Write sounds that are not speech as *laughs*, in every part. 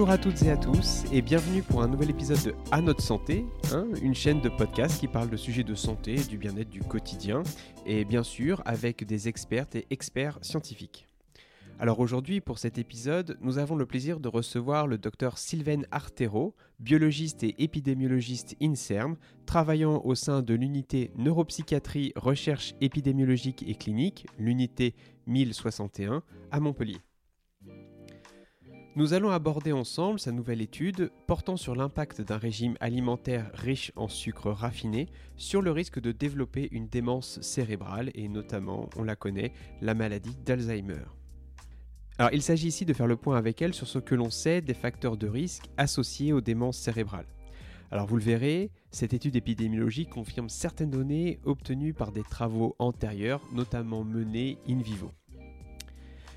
Bonjour à toutes et à tous et bienvenue pour un nouvel épisode de À notre santé, hein, une chaîne de podcast qui parle de sujets de santé et du bien-être du quotidien et bien sûr avec des expertes et experts scientifiques. Alors aujourd'hui, pour cet épisode, nous avons le plaisir de recevoir le docteur Sylvain Artero, biologiste et épidémiologiste INSERM, travaillant au sein de l'unité neuropsychiatrie, recherche épidémiologique et clinique, l'unité 1061, à Montpellier. Nous allons aborder ensemble sa nouvelle étude portant sur l'impact d'un régime alimentaire riche en sucre raffiné sur le risque de développer une démence cérébrale et notamment, on la connaît, la maladie d'Alzheimer. Alors il s'agit ici de faire le point avec elle sur ce que l'on sait des facteurs de risque associés aux démences cérébrales. Alors vous le verrez, cette étude épidémiologique confirme certaines données obtenues par des travaux antérieurs, notamment menés in vivo.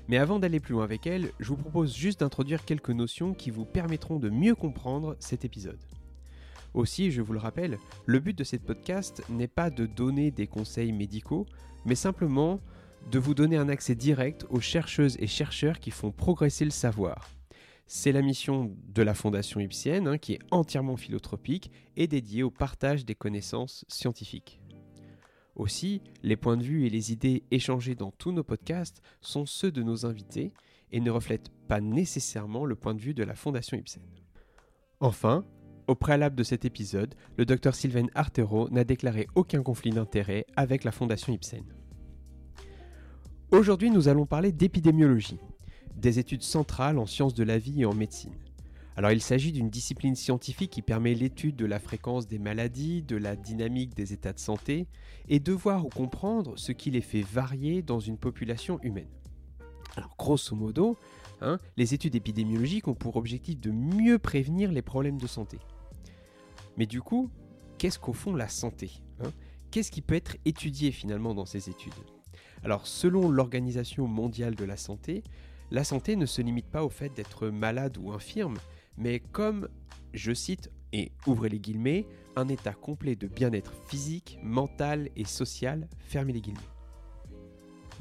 Mais avant d'aller plus loin avec elle, je vous propose juste d'introduire quelques notions qui vous permettront de mieux comprendre cet épisode. Aussi, je vous le rappelle, le but de cette podcast n'est pas de donner des conseils médicaux, mais simplement de vous donner un accès direct aux chercheuses et chercheurs qui font progresser le savoir. C'est la mission de la Fondation Ipsienne, hein, qui est entièrement philotropique et dédiée au partage des connaissances scientifiques. Aussi, les points de vue et les idées échangées dans tous nos podcasts sont ceux de nos invités et ne reflètent pas nécessairement le point de vue de la Fondation Ipsen. Enfin, au préalable de cet épisode, le docteur Sylvain Artero n'a déclaré aucun conflit d'intérêt avec la Fondation Ipsen. Aujourd'hui, nous allons parler d'épidémiologie, des études centrales en sciences de la vie et en médecine. Alors il s'agit d'une discipline scientifique qui permet l'étude de la fréquence des maladies, de la dynamique des états de santé, et de voir ou comprendre ce qui les fait varier dans une population humaine. Alors grosso modo, hein, les études épidémiologiques ont pour objectif de mieux prévenir les problèmes de santé. Mais du coup, qu'est-ce qu'au fond la santé hein? Qu'est-ce qui peut être étudié finalement dans ces études? Alors selon l'Organisation mondiale de la santé, la santé ne se limite pas au fait d'être malade ou infirme, mais comme, je cite, et ouvrez les guillemets, un état complet de bien-être physique, mental et social, fermez les guillemets.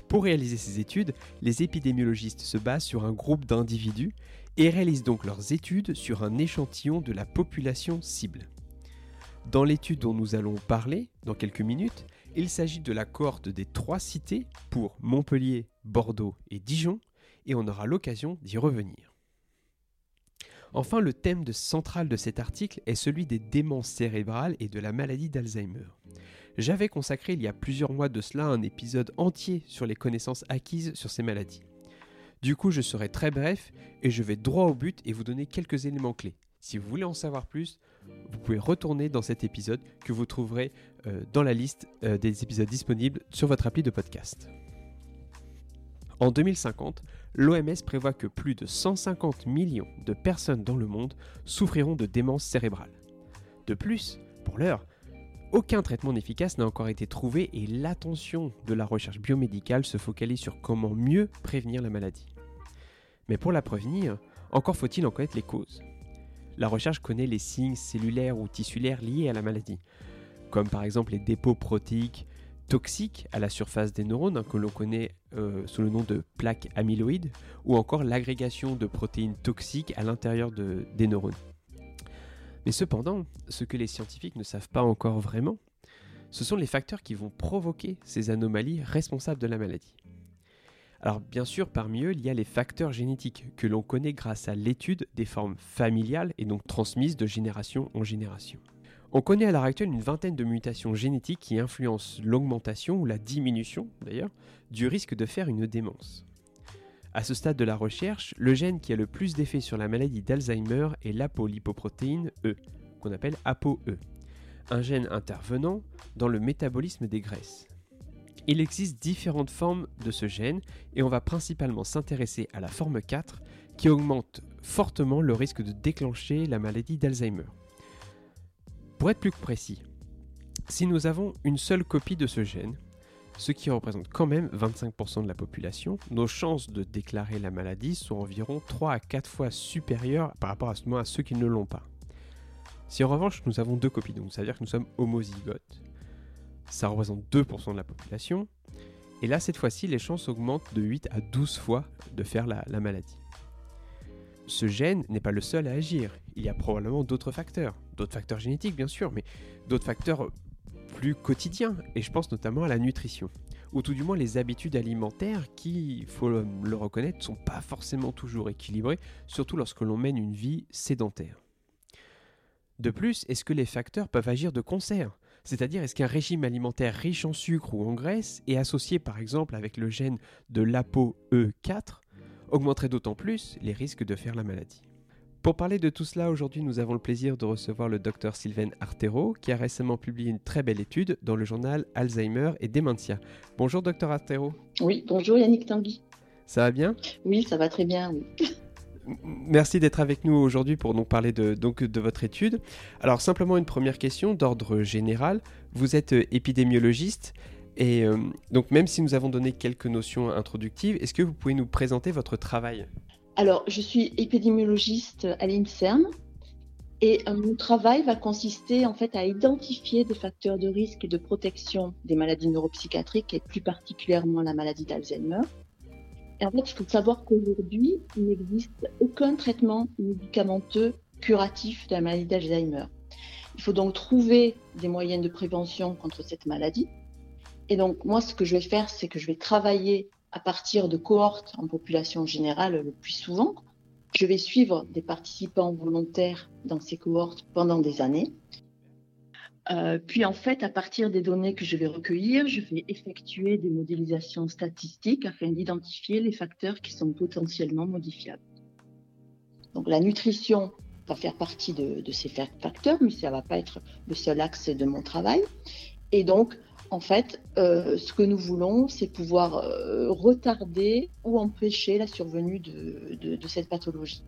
Pour réaliser ces études, les épidémiologistes se basent sur un groupe d'individus et réalisent donc leurs études sur un échantillon de la population cible. Dans l'étude dont nous allons parler dans quelques minutes, il s'agit de la cohorte des trois cités pour Montpellier, Bordeaux et Dijon, et on aura l'occasion d'y revenir. Enfin, le thème central de cet article est celui des démences cérébrales et de la maladie d'Alzheimer. J'avais consacré il y a plusieurs mois de cela un épisode entier sur les connaissances acquises sur ces maladies. Du coup, je serai très bref et je vais droit au but et vous donner quelques éléments clés. Si vous voulez en savoir plus, vous pouvez retourner dans cet épisode que vous trouverez euh, dans la liste euh, des épisodes disponibles sur votre appli de podcast. En 2050, l'OMS prévoit que plus de 150 millions de personnes dans le monde souffriront de démence cérébrale. De plus, pour l'heure, aucun traitement efficace n'a encore été trouvé et l'attention de la recherche biomédicale se focalise sur comment mieux prévenir la maladie. Mais pour la prévenir, encore faut-il en connaître les causes. La recherche connaît les signes cellulaires ou tissulaires liés à la maladie, comme par exemple les dépôts protéiques toxiques à la surface des neurones, hein, que l'on connaît euh, sous le nom de plaques amyloïdes, ou encore l'agrégation de protéines toxiques à l'intérieur des neurones. Mais cependant, ce que les scientifiques ne savent pas encore vraiment, ce sont les facteurs qui vont provoquer ces anomalies responsables de la maladie. Alors bien sûr, parmi eux, il y a les facteurs génétiques que l'on connaît grâce à l'étude des formes familiales et donc transmises de génération en génération. On connaît à l'heure actuelle une vingtaine de mutations génétiques qui influencent l'augmentation ou la diminution d'ailleurs du risque de faire une démence. À ce stade de la recherche, le gène qui a le plus d'effet sur la maladie d'Alzheimer est l'apolipoprotéine E, qu'on appelle ApoE, un gène intervenant dans le métabolisme des graisses. Il existe différentes formes de ce gène et on va principalement s'intéresser à la forme 4 qui augmente fortement le risque de déclencher la maladie d'Alzheimer. Pour être plus précis, si nous avons une seule copie de ce gène, ce qui représente quand même 25% de la population, nos chances de déclarer la maladie sont environ 3 à 4 fois supérieures par rapport à, à ceux qui ne l'ont pas. Si en revanche nous avons deux copies, donc ça veut dire que nous sommes homozygotes, ça représente 2% de la population. Et là, cette fois-ci, les chances augmentent de 8 à 12 fois de faire la, maladie. Ce gène n'est pas le seul à agir. Il y a probablement d'autres facteurs, d'autres facteurs génétiques bien sûr, mais d'autres facteurs plus quotidiens, et je pense notamment à la nutrition, ou tout du moins les habitudes alimentaires qui, il faut le reconnaître, ne sont pas forcément toujours équilibrées, surtout lorsque l'on mène une vie sédentaire. De plus, est-ce que les facteurs peuvent agir de concert? C'est-à-dire, est-ce qu'un régime alimentaire riche en sucre ou en graisse et associé par exemple avec le gène de l'ApoE4 augmenterait d'autant plus les risques de faire la maladie pour parler de tout cela, aujourd'hui, nous avons le plaisir de recevoir le docteur Sylvain Artero, qui a récemment publié une très belle étude dans le journal Alzheimer et Dementia. Bonjour, docteur Artero. Oui, bonjour Yannick Tanguy. Ça va bien? Oui, ça va très bien. Merci d'être avec nous aujourd'hui pour nous parler de, donc, de votre étude. Alors simplement une première question d'ordre général. Vous êtes euh, épidémiologiste et euh, donc même si nous avons donné quelques notions introductives, est-ce que vous pouvez nous présenter votre travail? Alors je suis épidémiologiste à l'INSERM et euh, mon travail va consister en fait à identifier des facteurs de risque et de protection des maladies neuropsychiatriques et plus particulièrement la maladie d'Alzheimer en fait, il faut savoir qu'aujourd'hui, il n'existe aucun traitement médicamenteux curatif de la maladie d'Alzheimer. Il faut donc trouver des moyens de prévention contre cette maladie. Et donc, moi, ce que je vais faire, c'est que je vais travailler à partir de cohortes en population générale le plus souvent. Je vais suivre des participants volontaires dans ces cohortes pendant des années. Euh, puis en fait, à partir des données que je vais recueillir, je vais effectuer des modélisations statistiques afin d'identifier les facteurs qui sont potentiellement modifiables. Donc la nutrition va faire partie de, ces facteurs, mais ça ne va pas être le seul axe de mon travail. Et donc, en fait, euh, ce que nous voulons, c'est pouvoir euh, retarder ou empêcher la survenue de, cette pathologie.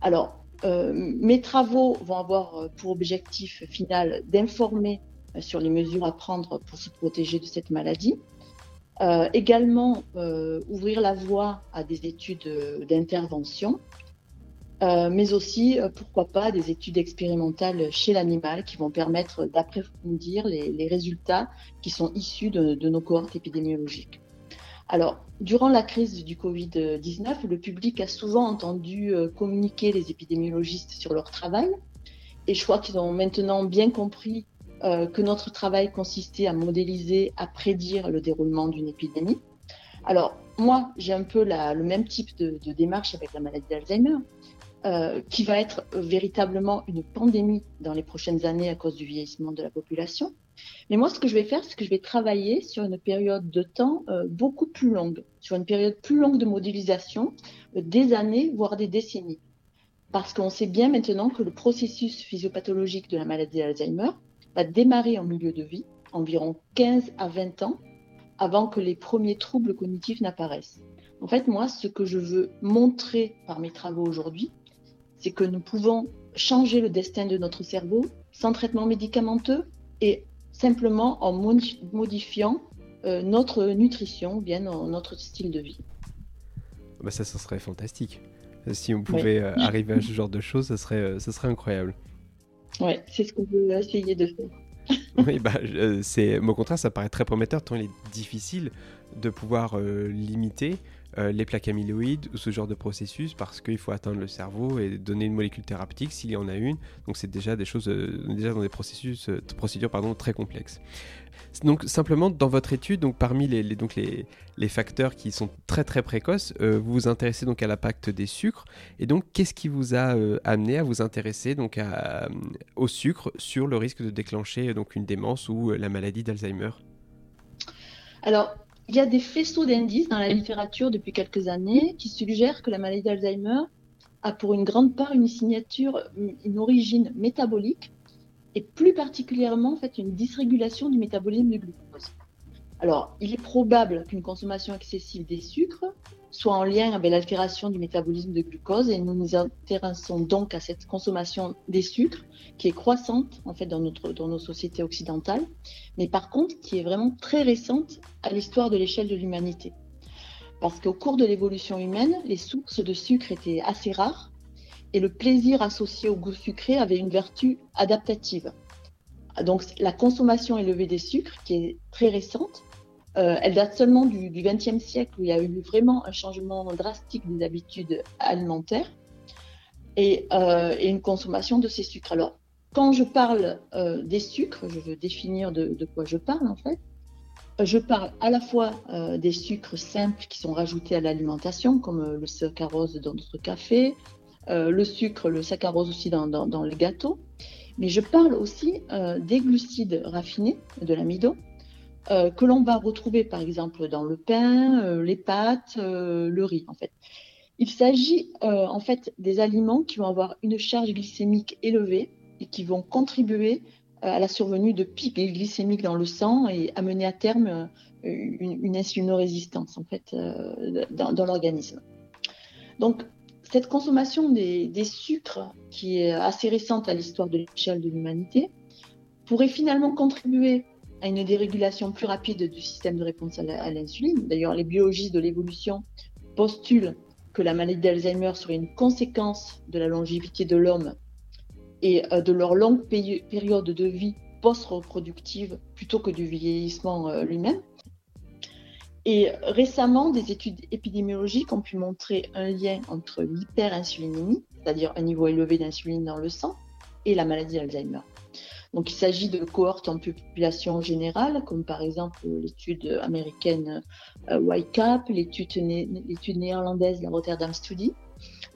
Alors, euh, mes travaux vont avoir pour objectif final d'informer sur les mesures à prendre pour se protéger de cette maladie. également, ouvrir la voie à des études d'intervention, mais aussi, pourquoi pas, des études expérimentales chez l'animal qui vont permettre d'approfondir les, résultats qui sont issus de nos cohortes épidémiologiques. Alors, durant la crise du Covid-19, le public a souvent entendu euh, communiquer les épidémiologistes sur leur travail. Et je crois qu'ils ont maintenant bien compris euh, que notre travail consistait à modéliser, à prédire le déroulement d'une épidémie. Alors, moi, j'ai un peu le même type de, démarche avec la maladie d'Alzheimer, euh, qui va être véritablement une pandémie dans les prochaines années à cause du vieillissement de la population. Mais moi, ce que je vais faire, c'est que je vais travailler sur une période de temps euh, beaucoup plus longue, sur une période plus longue de modélisation, euh, des années, voire des décennies. Parce qu'on sait bien maintenant que le processus physiopathologique de la maladie d'Alzheimer va démarrer en milieu de vie, environ 15 à 20 ans, avant que les premiers troubles cognitifs n'apparaissent. En fait, moi, ce que je veux montrer par mes travaux aujourd'hui, c'est que nous pouvons changer le destin de notre cerveau sans traitement médicamenteux et simplement en modifiant euh, notre nutrition, bien notre style de vie. Bah ça, ça serait fantastique. Si on pouvait euh, arriver à *laughs* ce genre de choses, ça serait, euh, ça serait incroyable. Oui, c'est ce qu'on veut essayer de faire. *laughs* oui, bah, c'est, au contraire, ça paraît très prometteur tant il est difficile de pouvoir limiter euh, les plaques amyloïdes ou ce genre de processus parce qu'il faut atteindre le cerveau et donner une molécule thérapeutique s'il y en a une. Donc c'est déjà des choses, euh, déjà dans des processus, euh, procédures pardon, très complexes. Donc simplement dans votre étude, donc parmi les, donc les, les, facteurs qui sont très très précoces, vous vous intéressez donc à l'impact des sucres. Et donc qu'est-ce qui vous a amené à vous intéresser donc à, au sucre sur le risque de déclencher donc une démence ou la maladie d'Alzheimer? Alors il y a des faisceaux d'indices dans la littérature depuis quelques années qui suggèrent que la maladie d'Alzheimer a pour une grande part une signature, une origine métabolique et plus particulièrement en fait une dysrégulation du métabolisme du glucose. Alors, il est probable qu'une consommation excessive des sucres soit en lien avec l'altération du métabolisme de glucose et nous nous intéressons donc à cette consommation des sucres qui est croissante en fait dans, notre, dans nos sociétés occidentales, mais par contre qui est vraiment très récente à l'histoire de l'échelle de l'humanité. Parce qu'au cours de l'évolution humaine, les sources de sucre étaient assez rares et le plaisir associé au goût sucré avait une vertu adaptative. Donc la consommation élevée des sucres, qui est très récente, elle date seulement du XXe siècle où il y a eu vraiment un changement drastique des habitudes alimentaires et, une consommation de ces sucres. Alors, quand je parle des sucres, je veux définir de, quoi je parle en fait. Je parle à la fois des sucres simples qui sont rajoutés à l'alimentation, comme le saccharose dans notre café, le sucre, le saccharose aussi dans, dans, dans les gâteaux, mais je parle aussi euh, des glucides raffinés, de l'amidon, euh, que l'on va retrouver par exemple dans le pain, euh, les pâtes, le riz en fait. Il s'agit en fait des aliments qui vont avoir une charge glycémique élevée et qui vont contribuer à la survenue de pics glycémiques dans le sang et amener à terme une, une insulinorésistance en fait dans, dans l'organisme. Donc cette consommation des, sucres, qui est assez récente à l'histoire de l'échelle de l'humanité, pourrait finalement contribuer à une dérégulation plus rapide du système de réponse à l'insuline. D'ailleurs, les biologistes de l'évolution postulent que la maladie d'Alzheimer serait une conséquence de la longévité de l'homme et euh, de leur longue période de vie post-reproductive plutôt que du vieillissement euh, lui-même. Et récemment, des études épidémiologiques ont pu montrer un lien entre l'hyperinsulinémie, c'est-à-dire un niveau élevé d'insuline dans le sang, et la maladie d'Alzheimer. Donc il s'agit de cohortes en population générale, comme par exemple l'étude américaine euh, YCAP, l'étude néerlandaise, la Rotterdam Study,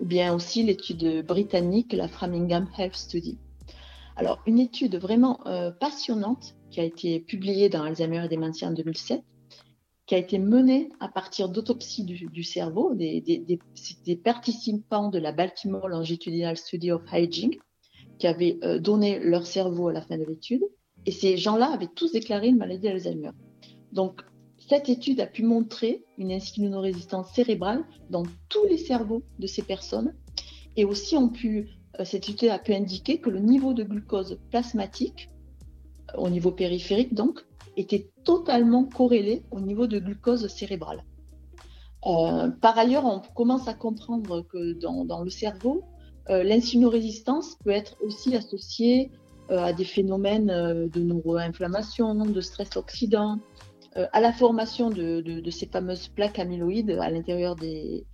ou bien aussi l'étude britannique, la Framingham Health Study. Alors une étude vraiment euh, passionnante qui a été publiée dans Alzheimer et Dementia en 2007 qui a été menée à partir d'autopsies du, cerveau des, des, participants de la Baltimore Longitudinal Study of Aging qui avaient euh, donné leur cerveau à la fin de l'étude. Et ces gens-là avaient tous déclaré une maladie d'Alzheimer. Donc, cette étude a pu montrer une insulinorésistance cérébrale dans tous les cerveaux de ces personnes. Et aussi, on pu, euh, cette étude a pu indiquer que le niveau de glucose plasmatique, euh, au niveau périphérique donc, était totalement corrélé au niveau de glucose cérébrale. Par ailleurs, on commence à comprendre que dans, le cerveau, l'insulinorésistance peut être aussi associée euh, à des phénomènes de neuroinflammation, de stress oxydant, à la formation de, ces fameuses plaques amyloïdes à l'intérieur des,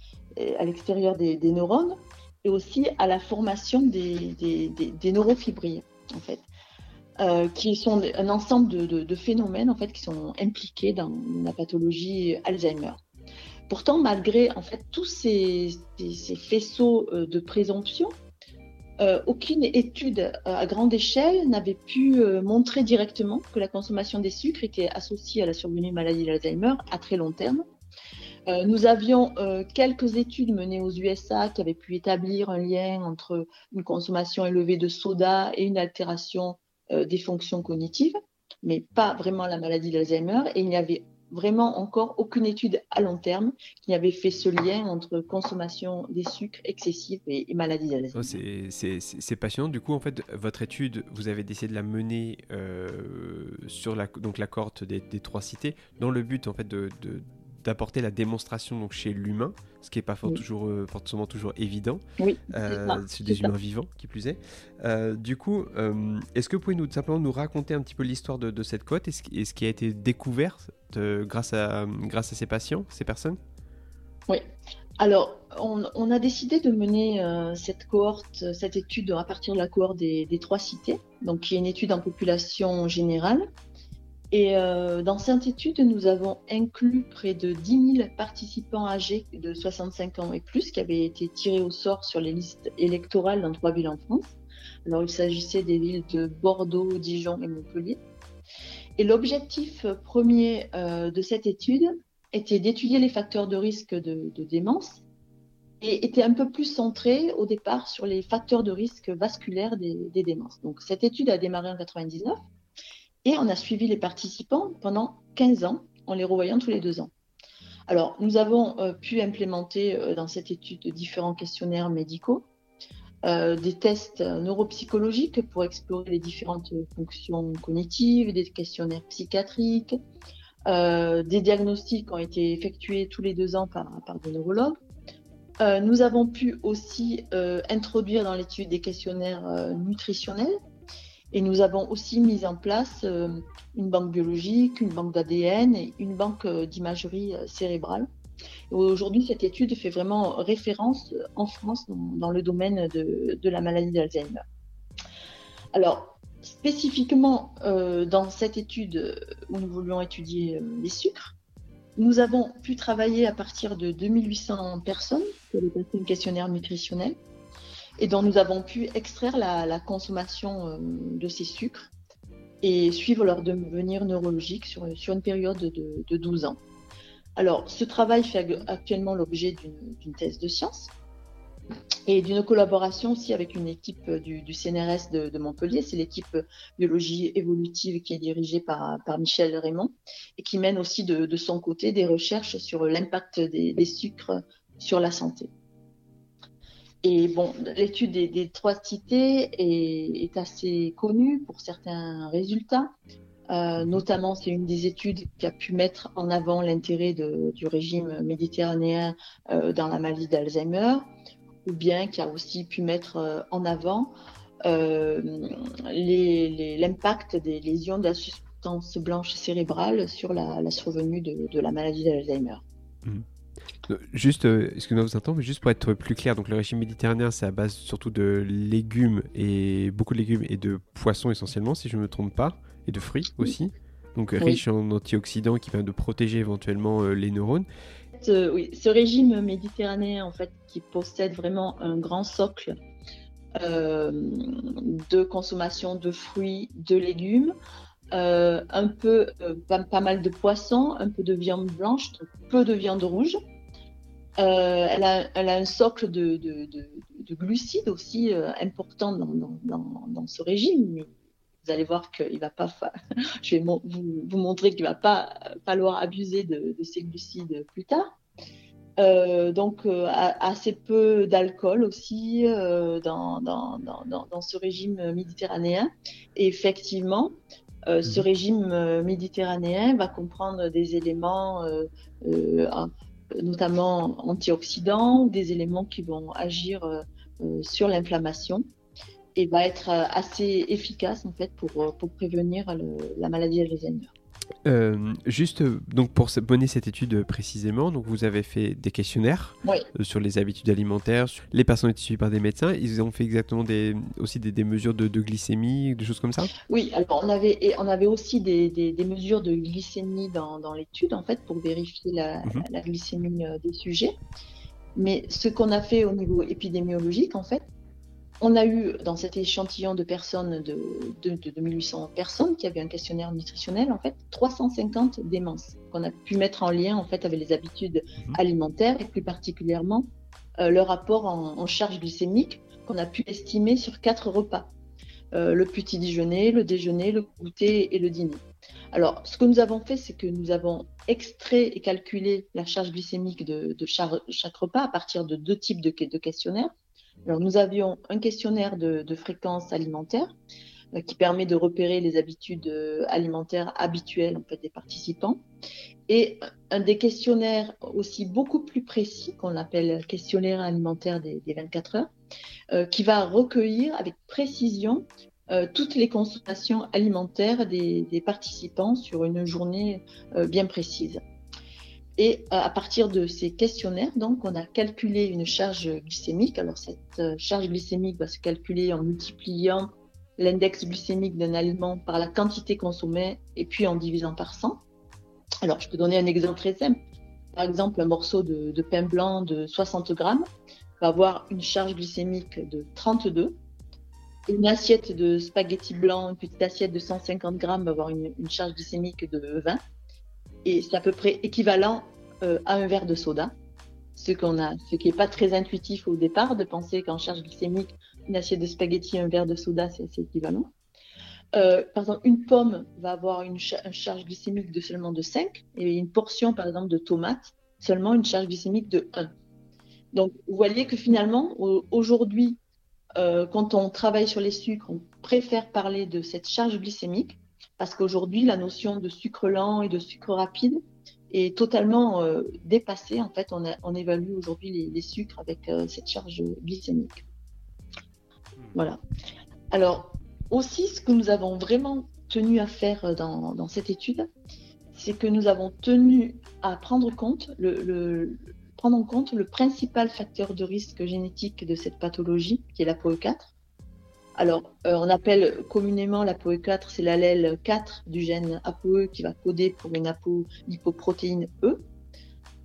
à l'extérieur des, neurones, et aussi à la formation des, neurofibrilles, en fait. Euh, qui sont un ensemble de, phénomènes en fait qui sont impliqués dans la pathologie Alzheimer. Pourtant, malgré en fait tous ces, faisceaux euh, de présomption, euh, aucune étude à grande échelle n'avait pu montrer directement que la consommation des sucres était associée à la survenue maladie d'Alzheimer à très long terme. nous avions quelques études menées aux USA qui avaient pu établir un lien entre une consommation élevée de soda et une altération euh, des fonctions cognitives, mais pas vraiment la maladie d'Alzheimer. Et il n'y avait vraiment encore aucune étude à long terme qui avait fait ce lien entre consommation des sucres excessifs et, maladie d'Alzheimer. C'est passionnant. Du coup, en fait, votre étude, vous avez décidé de la mener euh, sur la, donc la cohorte des, trois cités dans le but en fait de d'apporter la démonstration donc chez l'humain, ce qui n'est pas toujours, euh, forcément toujours évident. Oui, euh, c'est des humains vivants, qui plus est. Euh, du coup, est-ce que vous pouvez nous, simplement nous raconter un petit peu l'histoire de, cette côte et ce, qui a été découvert grâce, à, grâce à ces patients, ces personnes? Oui. Alors, on, a décidé de mener cette cohorte, cette étude à partir de la cohorte des, des trois cités, donc qui est une étude en population générale, et euh, dans cette étude, nous avons inclus près de 10 000 participants âgés de 65 ans et plus qui avaient été tirés au sort sur les listes électorales dans trois villes en France. Alors, il s'agissait des villes de Bordeaux, Dijon et Montpellier. Et l'objectif premier euh, de cette étude était d'étudier les facteurs de risque de, démence et était un peu plus centré au départ sur les facteurs de risque vasculaires des, des démences. Donc, cette étude a démarré en 99 et on a suivi les participants pendant 15 ans, en les revoyant tous les deux ans. Alors, nous avons euh, pu implémenter euh, dans cette étude différents questionnaires médicaux, euh, des tests neuropsychologiques pour explorer les différentes fonctions cognitives, des questionnaires psychiatriques, des diagnostics ont été effectués tous les deux ans par, par des neurologues. nous avons pu aussi introduire dans l'étude des questionnaires nutritionnels Et nous avons aussi mis en place une banque biologique, une banque d'ADN et une banque d'imagerie cérébrale. Aujourd'hui, cette étude fait vraiment référence en France dans, le domaine de, de la maladie d'Alzheimer. Alors, spécifiquement dans cette étude où nous voulions étudier les sucres, nous avons pu travailler à partir de 2800 personnes qui avaient passé un questionnaire nutritionnel et dont nous avons pu extraire la, consommation euh, de ces sucres et suivre leur devenir neurologique sur, sur une période de, de 12 ans. Alors, ce travail fait actuellement l'objet d'une thèse de science et d'une collaboration aussi avec une équipe du, CNRS de, Montpellier. C'est l'équipe biologie évolutive qui est dirigée par Michel Raymond et qui mène aussi de, son côté des recherches sur l'impact des, sucres sur la santé. Et bon, l'étude des, trois cités est, assez connue pour certains résultats. Euh, notamment, c'est une des études qui a pu mettre en avant l'intérêt du régime méditerranéen euh, dans la maladie d'Alzheimer ou bien qui a aussi pu mettre euh, en avant l'impact des lésions de la substance blanche cérébrale sur la, survenue de, la maladie d'Alzheimer. Mmh. Euh, juste, excusez-moi vous entendre, mais juste pour être plus clair, donc le régime méditerranéen, c'est à base surtout de légumes et beaucoup de légumes et de poissons essentiellement, si je ne me trompe pas, et de fruits aussi. Donc riche en antioxydants qui permettent de protéger éventuellement les neurones. Euh, oui, ce régime méditerranéen, en fait, qui possède vraiment un grand socle euh, de consommation de fruits, de légumes, euh, un peu, pas, mal de poissons, un peu de viande blanche, peu de viande rouge. Elle a, un socle de, glucides aussi important dans, ce régime, vous allez voir qu'il va pas, *laughs* je vais vous, montrer qu'il va pas falloir abuser de, ces glucides plus tard. Euh, donc euh, assez peu d'alcool aussi euh, dans, dans, ce régime méditerranéen. Et effectivement, ce mhm. régime méditerranéen va comprendre des éléments notamment antioxydants, des éléments qui vont agir sur l'inflammation et va être euh, assez efficace en fait pour, euh, pour prévenir la maladie Alzheimer. Euh, juste donc pour mener cette étude précisément, donc vous avez fait des questionnaires sur les habitudes alimentaires, sur les personnes suivies par des médecins. Ils ont fait exactement des, aussi des, mesures de, glycémie, des choses comme ça? Oui, alors on avait on avait aussi des, des, mesures de glycémie dans, dans l'étude en fait pour vérifier la, mhm. la glycémie des sujets. Mais ce qu'on a fait au niveau épidémiologique en fait, on a eu dans cet échantillon de personnes, de, de, 2800 personnes qui avaient un questionnaire nutritionnel, en fait, 350 démences qu'on a pu mettre en lien en fait avec les habitudes mhm. alimentaires et plus particulièrement euh, le rapport en, charge glycémique qu'on a pu estimer sur quatre repas. Euh, le petit déjeuner, le déjeuner, le goûter et le dîner. Alors, ce que nous avons fait, c'est que nous avons extrait et calculé la charge glycémique de, chaque, repas à partir de deux types de questionnaires. Alors, nous avions un questionnaire de, fréquence alimentaire euh, qui permet de repérer les habitudes euh, alimentaires habituelles des participants et un des questionnaires aussi beaucoup plus précis qu'on appelle questionnaire alimentaire des, 24 heures euh, qui va recueillir avec précision toutes les consommations alimentaires des, participants sur une journée bien précise. Et euh, à partir de ces questionnaires, donc, on a calculé une charge glycémique. Alors, cette euh, charge glycémique va se calculer en multipliant l'index glycémique d'un aliment par la quantité consommée et puis en divisant par 100. Alors, je peux donner un exemple très simple. Par exemple, un morceau de, pain blanc de 60 grammes va avoir une charge glycémique de 32. Une assiette de spaghettis blancs, une petite assiette de 150 grammes va avoir une charge glycémique de 20 et c'est à peu près équivalent euh, à un verre de soda. Ce, qu'on a, ce qui n'est pas très intuitif au départ de penser qu'en charge glycémique, une assiette de spaghetti et un verre de soda, c'est, équivalent. Euh, par exemple, une pomme va avoir une, charge glycémique de seulement de 5 et une portion, par exemple, de tomates, seulement une charge glycémique de 1. Donc, vous voyez que finalement, aujourd'hui, euh, quand on travaille sur les sucres, on préfère parler de cette charge glycémique parce qu'aujourd'hui, la notion de sucre lent et de sucre rapide est totalement euh, dépassée. En fait, on, évalue aujourd'hui les, sucres avec euh, cette charge glycémique. Voilà. Alors, aussi, ce que nous avons vraiment tenu à faire dans, cette étude, c'est que nous avons tenu à prendre prendre en compte le principal facteur de risque génétique de cette pathologie, qui est la POE4. Alors, euh, on appelle communément la POE4, c'est l'allèle 4 du gène ApoE qui va coder pour une apolipoprotéine E.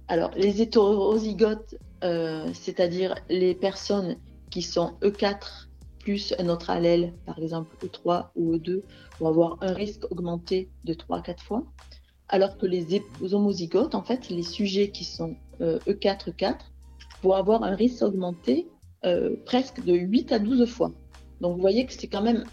Alors, les hétérozygotes, euh, c'est-à-dire les personnes qui sont E4 plus un autre allèle, par exemple E3 ou E2, vont avoir un risque augmenté de 3 à 4 fois. Alors que les homozygotes, en fait, les sujets qui sont E4, euh, E4, vont avoir un risque augmenté presque de 8 à 12 fois. Donc vous voyez que c'est quand même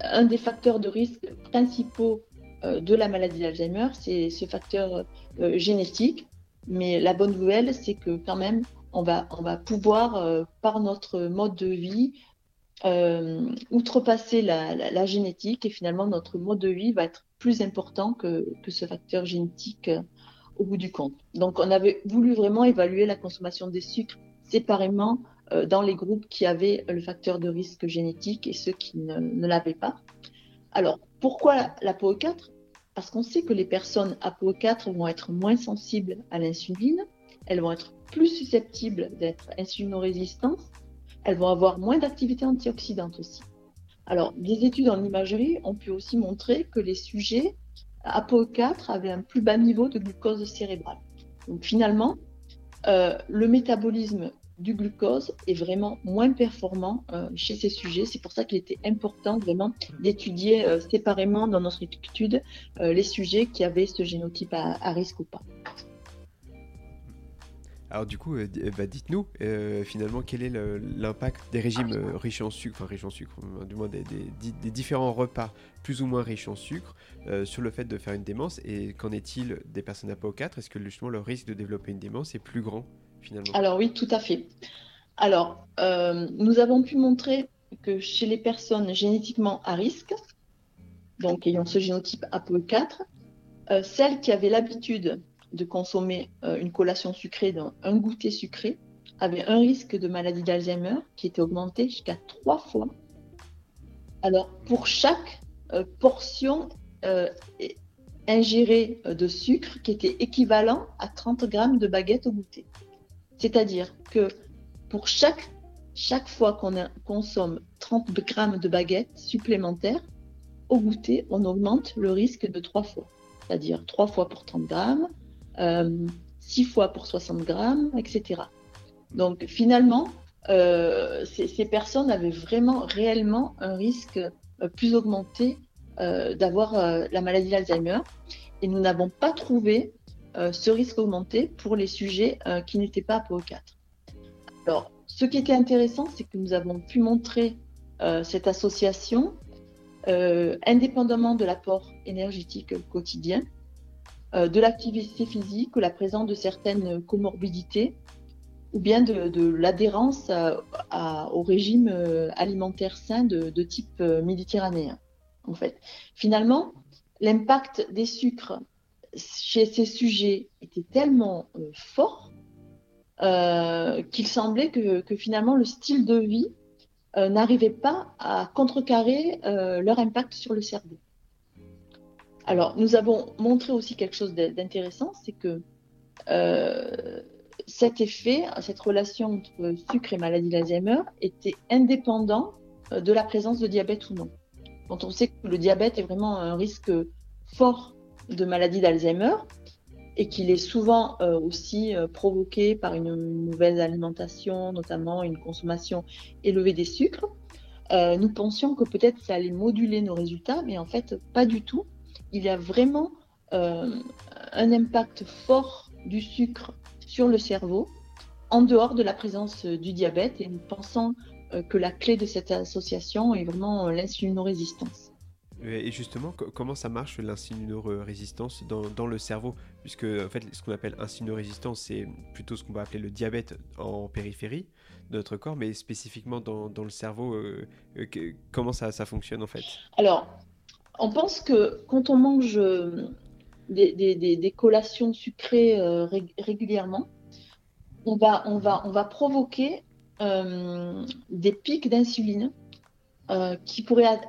un des facteurs de risque principaux euh, de la maladie d'Alzheimer, c'est ce facteur génétique. Mais la bonne nouvelle, c'est que quand même, on va, on va pouvoir, par notre mode de vie, outrepasser la, la, génétique et finalement notre mode de vie va être plus important que, que ce facteur génétique au bout du compte. Donc, on avait voulu vraiment évaluer la consommation des sucres séparément euh, dans les groupes qui avaient le facteur de risque génétique et ceux qui ne, l'avaient pas. Alors, pourquoi la, la POE4 Parce qu'on sait que les personnes à POE4 vont être moins sensibles à l'insuline, elles vont être plus susceptibles d'être insulinorésistantes, elles vont avoir moins d'activité antioxydante aussi. Alors, des études en imagerie ont pu aussi montrer que les sujets APO4 avait un plus bas niveau de glucose cérébral. Donc finalement, euh, le métabolisme du glucose est vraiment moins performant euh, chez ces sujets. C'est pour ça qu'il était important vraiment d'étudier euh, séparément dans notre étude les sujets qui avaient ce génotype à risque ou pas. Alors du coup, euh, euh, bah, dites-nous euh, finalement quel est l'impact des régimes riches en sucre, enfin riches en sucre, du moins des, différents repas plus ou moins riches en sucre sur le fait de faire une démence et qu'en est-il des personnes APO4 Est-ce que justement le risque de développer une démence est plus grand? Alors oui, tout à fait. Alors, nous avons pu montrer que chez les personnes génétiquement à risque, donc ayant ce génotype APO4, celles qui avaient l'habitude de consommer euh, une collation sucrée, un goûter sucré, avait un risque de maladie d'Alzheimer qui était augmenté jusqu'à trois fois. Alors, pour chaque euh, portion euh, ingérée de sucre qui était équivalent à 30 grammes de baguette au goûter. C'est-à-dire que pour chaque, chaque fois qu'on consomme 30 grammes de baguette supplémentaires, au goûter, on augmente le risque de trois fois. C'est-à-dire trois fois pour 30 grammes, 6 euh, fois pour 60 grammes, etc. Donc finalement, euh, ces, personnes avaient vraiment réellement un risque euh, plus augmenté d'avoir la maladie d'Alzheimer et nous n'avons pas trouvé ce risque augmenté pour les sujets qui n'étaient pas APO4. Alors, ce qui était intéressant, c'est que nous avons pu montrer cette association indépendamment de l'apport énergétique quotidien euh, de l'activité physique ou la présence de certaines comorbidités ou bien de, l'adhérence au régime euh, alimentaire sain de, type euh, méditerranéen. En fait, finalement, l'impact des sucres chez ces sujets était tellement fort qu'il semblait que, finalement le style de vie n'arrivait pas à contrecarrer leur impact sur le cerveau. Alors, nous avons montré aussi quelque chose d'intéressant, c'est que euh, cet effet, cette relation entre sucre et maladie d'Alzheimer était indépendant euh, de la présence de diabète ou non. Quand on sait que le diabète est vraiment un risque fort de maladie d'Alzheimer et qu'il est souvent euh, aussi provoqué par une, mauvaise alimentation, notamment une consommation élevée des sucres, nous pensions que peut-être ça allait moduler nos résultats, mais en fait pas du tout. Il y a vraiment euh, un impact fort du sucre sur le cerveau en dehors de la présence du diabète. Et nous pensons euh, que la clé de cette association est vraiment euh, l'insulinorésistance. Et justement, comment ça marche l'insulinorésistance dans, dans, le cerveau? Puisque en fait, ce qu'on appelle insulinorésistance, c'est plutôt ce qu'on va appeler le diabète en périphérie de notre corps, mais spécifiquement dans, le cerveau, comment ça, fonctionne en fait? Alors, on pense que quand on mange euh, des, collations sucrées euh, régulièrement, on va, on va, provoquer euh, des pics d'insuline qui pourraient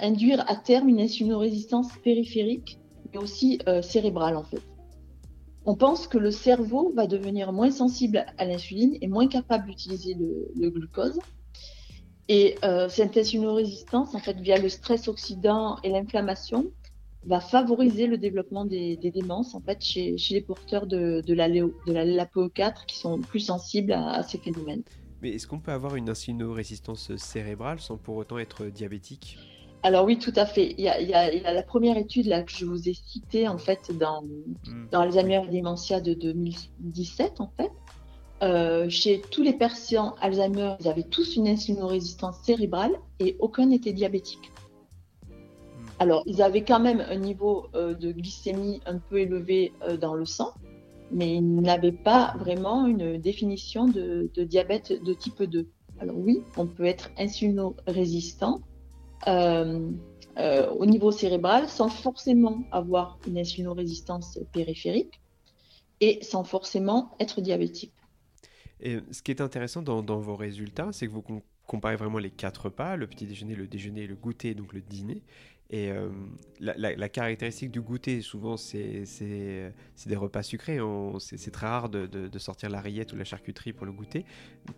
induire à terme une insulinorésistance périphérique, mais aussi cérébrale en fait. On pense que le cerveau va devenir moins sensible à l'insuline et moins capable d'utiliser le, glucose. Et cette insulinorésistance, en fait, via le stress oxydant et l'inflammation, va favoriser le développement des, démences en fait chez, les porteurs de, la, de la LAPO4 qui sont plus sensibles à, ces phénomènes. Mais est-ce qu'on peut avoir une insulino-résistance cérébrale sans pour autant être diabétique? Alors oui, tout à fait. Il y, a, la première étude là que je vous ai citée en fait dans, hmm. dans Alzheimer et Dementia de 2017 en fait. Euh, chez tous les patients Alzheimer, ils avaient tous une insulino-résistance cérébrale et aucun n'était diabétique. Alors, ils avaient quand même un niveau euh, de glycémie un peu élevé euh, dans le sang, mais ils n'avaient pas vraiment une définition de, diabète de type 2. Alors oui, on peut être insulino-résistant euh, au niveau cérébral sans forcément avoir une insulino-résistance périphérique et sans forcément être diabétique. Et ce qui est intéressant dans, dans vos résultats, c'est que vous comparez vraiment les quatre pas, le petit déjeuner, le déjeuner, le goûter, donc le dîner. Et euh, la, caractéristique du goûter, souvent, c'est des repas sucrés. C'est très rare de, sortir la rillette ou la charcuterie pour le goûter.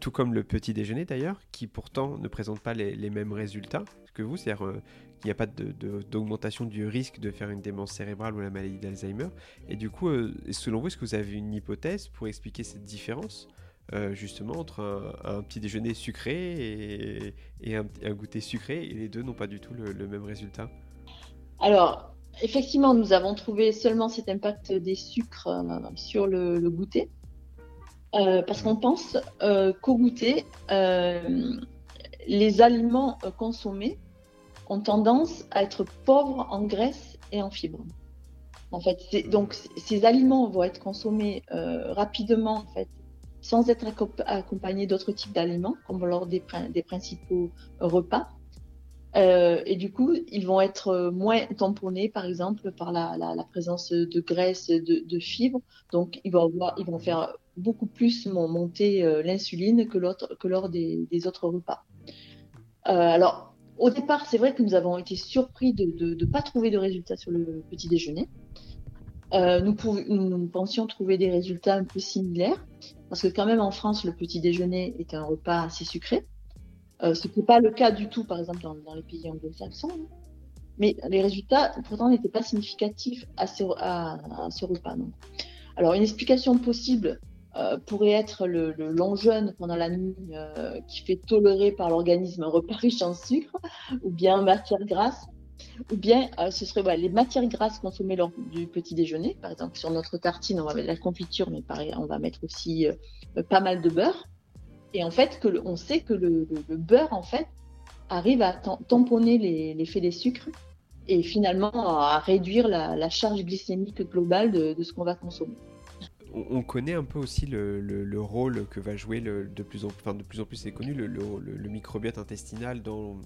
Tout comme le petit déjeuner, d'ailleurs, qui pourtant ne présente pas les, mêmes résultats que vous. C'est-à-dire euh, qu'il n'y a pas d'augmentation du risque de faire une démence cérébrale ou la maladie d'Alzheimer. Et du coup, euh, selon vous, est-ce que vous avez une hypothèse pour expliquer cette différence? Justement entre un, petit déjeuner sucré et, un, goûter sucré et les deux n'ont pas du tout le même résultat alors, effectivement, nous avons trouvé seulement cet impact des sucres euh, sur le, goûter. Euh, parce qu'on pense euh, qu'au goûter, les aliments consommés ont tendance à être pauvres en graisse et en fibres. En fait, donc ces aliments vont être consommés rapidement, en fait, sans être accompagnés d'autres types d'aliments, comme lors des principaux repas. Euh, et du coup, ils vont être euh, moins tamponnés, par exemple, par la, présence de graisse, de, fibres. Donc, ils vont, ils vont faire beaucoup plus monter euh, l'insuline que, que lors des, autres repas. alors, au départ, c'est vrai que nous avons été surpris de ne pas trouver de résultats sur le petit déjeuner. Nous, nous, pensions trouver des résultats un peu similaires, parce que quand même en France, le petit déjeuner est un repas assez sucré. Euh, ce qui n'est pas le cas du tout, par exemple, dans, les pays anglo-saxons. Hein. Mais les résultats, pourtant, n'étaient pas significatifs à ce, repas. Alors, une explication possible euh, pourrait être le, long jeûne pendant la nuit euh, qui fait tolérer par l'organisme un repas riche en sucre, ou bien matière grasse, ou bien ce serait les matières grasses consommées lors du petit déjeuner. Par exemple, sur notre tartine, on va mettre la confiture, mais pareil, on va mettre aussi pas mal de beurre. Et en fait, on sait que le, beurre, en fait, arrive à tamponner l'effet des sucres et finalement à réduire la, charge glycémique globale de, ce qu'on va consommer. On connaît un peu aussi le, rôle que va jouer de, plus en, enfin, de plus en plus, c'est connu, le, microbiote intestinal dans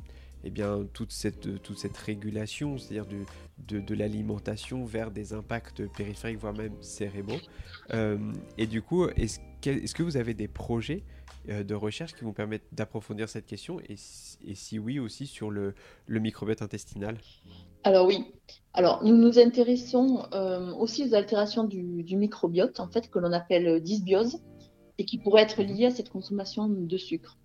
eh bien, toute, cette, toute cette régulation, c'est-à-dire de, de l'alimentation vers des impacts périphériques, voire même cérébraux. Euh, et du coup, est-ce est que vous avez des projets euh, de recherche qui vont permettre d'approfondir cette question et, si oui aussi sur le, microbiote intestinal? Alors oui. Alors nous nous intéressons euh, aussi aux altérations du, microbiote en fait que l'on appelle dysbiose et qui pourraient être liées à cette consommation de sucre.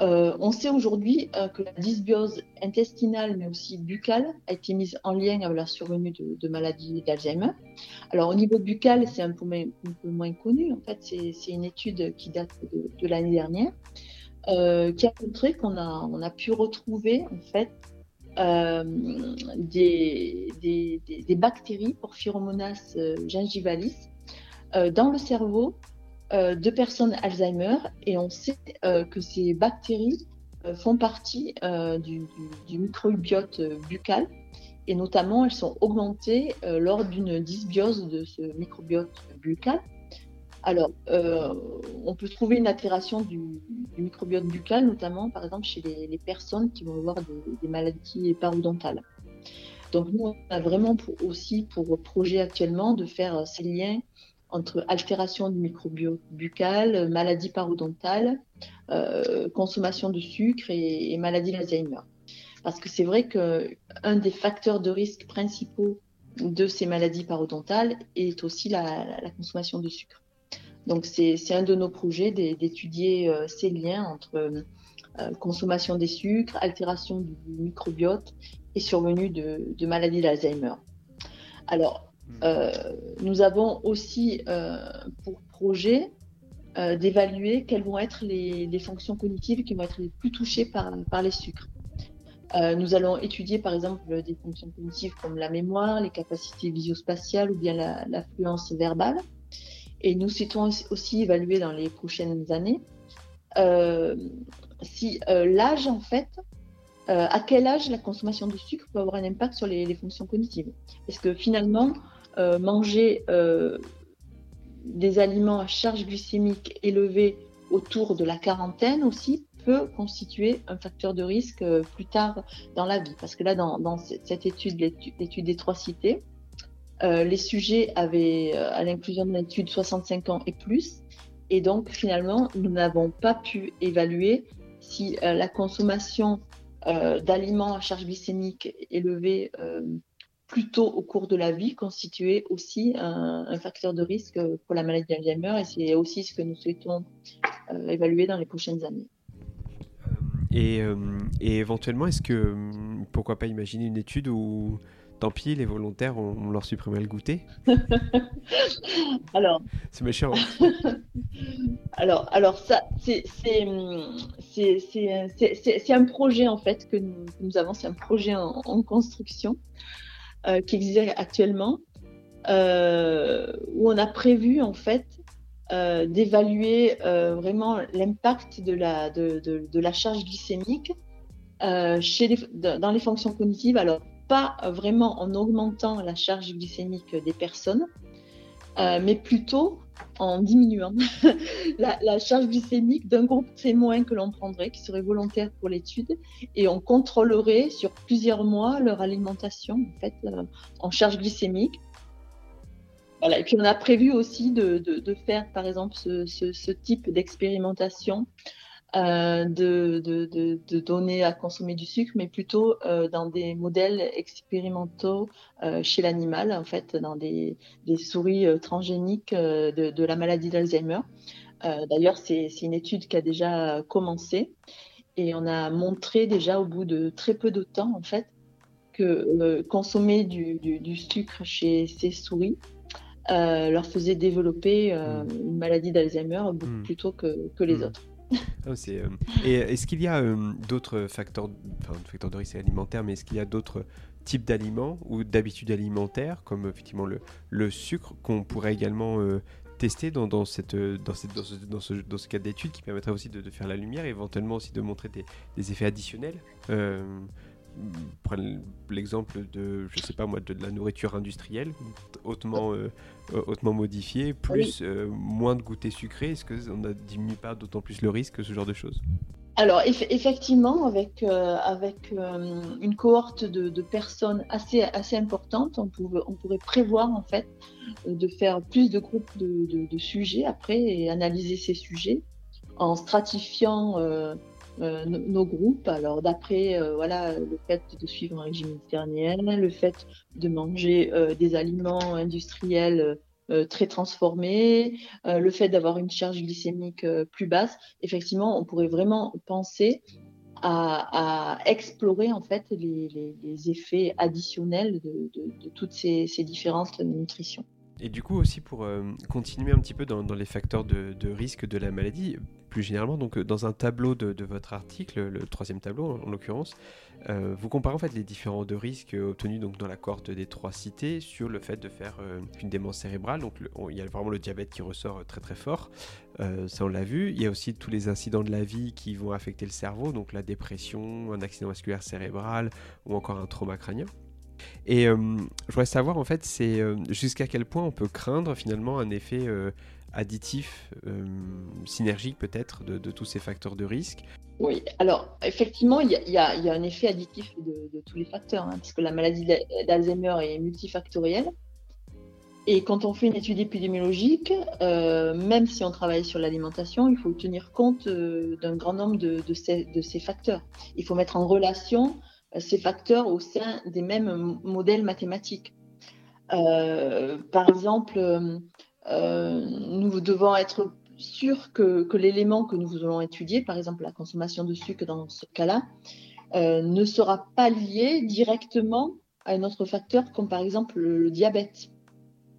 Euh, on sait aujourd'hui euh, que la dysbiose intestinale, mais aussi buccale, a été mise en lien avec la survenue de, maladies d'Alzheimer. Alors, au niveau buccal, c'est un, peu moins connu. En fait, c'est une étude qui date de, l'année dernière, euh, qui a montré qu'on a, pu retrouver, en fait, des, des, bactéries, Porphyromonas gingivalis, dans le cerveau de personnes Alzheimer et on sait euh, que ces bactéries euh, font partie du, microbiote buccal et notamment elles sont augmentées lors d'une dysbiose de ce microbiote buccal. Alors, on peut trouver une altération du, microbiote buccal, notamment par exemple chez les, personnes qui vont avoir des, maladies parodontales. Donc nous, on a vraiment aussi pour projet actuellement de faire ces liens entre altération du microbiote buccal, maladie parodontale, euh, consommation de sucre et, maladie d'Alzheimer. Parce que c'est vrai qu'un des facteurs de risque principaux de ces maladies parodontales est aussi la, consommation de sucre. Donc c'est un de nos projets d'étudier euh, ces liens entre euh, consommation des sucres, altération du microbiote et survenue de, de maladies d'Alzheimer. Alors. Euh, nous avons aussi pour projet d'évaluer quelles vont être les, fonctions cognitives qui vont être les plus touchées par, les sucres. Euh, nous allons étudier par exemple des fonctions cognitives comme la mémoire, les capacités visio-spatiales ou bien l'affluence verbale. Et nous souhaitons aussi évaluer dans les prochaines années euh, si euh, l'âge, en fait, à quel âge la consommation de sucre peut avoir un impact sur les fonctions cognitives. Est-ce que finalement, manger des aliments à charge glycémique élevée autour de la quarantaine aussi peut constituer un facteur de risque euh, plus tard dans la vie. Parce que là, dans, cette étude, l'étude des trois cités, euh, les sujets avaient, euh, à l'inclusion de l'étude, 65 ans et plus. Et donc, finalement, nous n'avons pas pu évaluer si la consommation d'aliments à charge glycémique élevée plus tôt au cours de la vie constituait aussi un, un facteur de risque pour la maladie d'Alzheimer. Et c'est aussi ce que nous souhaitons évaluer dans les prochaines années. Euh, et, éventuellement, est-ce que, pourquoi pas imaginer une étude où, tant pis, les volontaires, on, leur supprimait le goûter? *laughs* Alors. C'est méchant. *laughs* alors, alors, ça, c'est un projet, en fait, que nous, avons. C'est un projet en, construction euh, qui existe actuellement, euh, où on a prévu, en fait, euh, d'évaluer vraiment l'impact de la, de, de, la charge glycémique chez dans les fonctions cognitives. Alors, pas vraiment en augmentant la charge glycémique des personnes, mais plutôt en diminuant *laughs* la, charge glycémique d'un groupe témoin que l'on prendrait, qui serait volontaire pour l'étude, et on contrôlerait sur plusieurs mois leur alimentation en, fait, en charge glycémique. Et puis on a prévu aussi de, de, faire, par exemple, ce, ce, type d'expérimentation euh, de, de, données à consommer du sucre, mais plutôt euh, dans des modèles expérimentaux euh, chez l'animal, en fait, dans des, des souris transgéniques de, la maladie d'Alzheimer. D'ailleurs, c'est une étude qui a déjà commencé et on a montré déjà au bout de très peu de temps, en fait, que consommer du, du, du sucre chez ces souris leur faisait développer hmm. une maladie d'Alzheimer beaucoup hmm. plus tôt que, que les hmm. autres. Ah, euh, et est-ce qu'il y a d'autres facteurs, enfin facteurs de risque alimentaire, mais est-ce qu'il y a d'autres types d'aliments ou d'habitudes alimentaires, comme effectivement le, le sucre, qu'on pourrait également tester dans, dans, cette, dans, cette, dans, ce, dans, ce, dans ce cadre d'étude qui permettrait aussi de, de, faire la lumière et éventuellement aussi de montrer des, des effets additionnels prendre l'exemple de, je sais pas moi, de, la nourriture industrielle, hautement, euh, euh, hautement modifiée, plus euh, moins de goûter sucré, est-ce qu'on ne diminue pas d'autant plus le risque, ce genre de choses? Alors effectivement, avec, avec une cohorte de, personnes assez, assez importante, on, on, pourrait prévoir en fait de faire plus de groupes de, de sujets après et analyser ces sujets en stratifiant euh, nos groupes. Alors d'après euh, voilà le fait de suivre un régime méditerranéen, le fait de manger euh, des aliments industriels très transformés, le fait d'avoir une charge glycémique plus basse, effectivement, on pourrait vraiment penser à, explorer en fait les, effets additionnels de, toutes ces, différentes nutritions. Et du coup aussi pour continuer un petit peu dans, les facteurs de, risque de la maladie, plus généralement, donc euh, dans un tableau de, votre article, le troisième tableau en, l'occurrence, euh, vous comparez en fait les différents risques obtenus donc dans la cohorte des trois cités sur le fait de faire euh, une démence cérébrale. Donc il y a vraiment le diabète qui ressort très très fort, ça on l'a vu. Il y a aussi tous les incidents de la vie qui vont affecter le cerveau, donc la dépression, un accident vasculaire cérébral ou encore un trauma crânien. Et je voudrais savoir en fait, c'est jusqu'à quel point on peut craindre finalement un effet additif, euh, synergique peut-être de, tous ces facteurs de risque Oui, alors effectivement, il y, a, un effet additif de, tous les facteurs, hein, parce que la maladie d'Alzheimer est multifactorielle. Et quand on fait une étude épidémiologique, euh, même si on travaille sur l'alimentation, il faut tenir compte euh, d'un grand nombre de, ces, facteurs. Il faut mettre en relation ces facteurs au sein des mêmes modèles mathématiques. par exemple, nous devons être sûrs que, l'élément que nous allons étudier, par exemple la consommation de sucre dans ce cas-là, ne sera pas lié directement à un autre facteur comme par exemple le diabète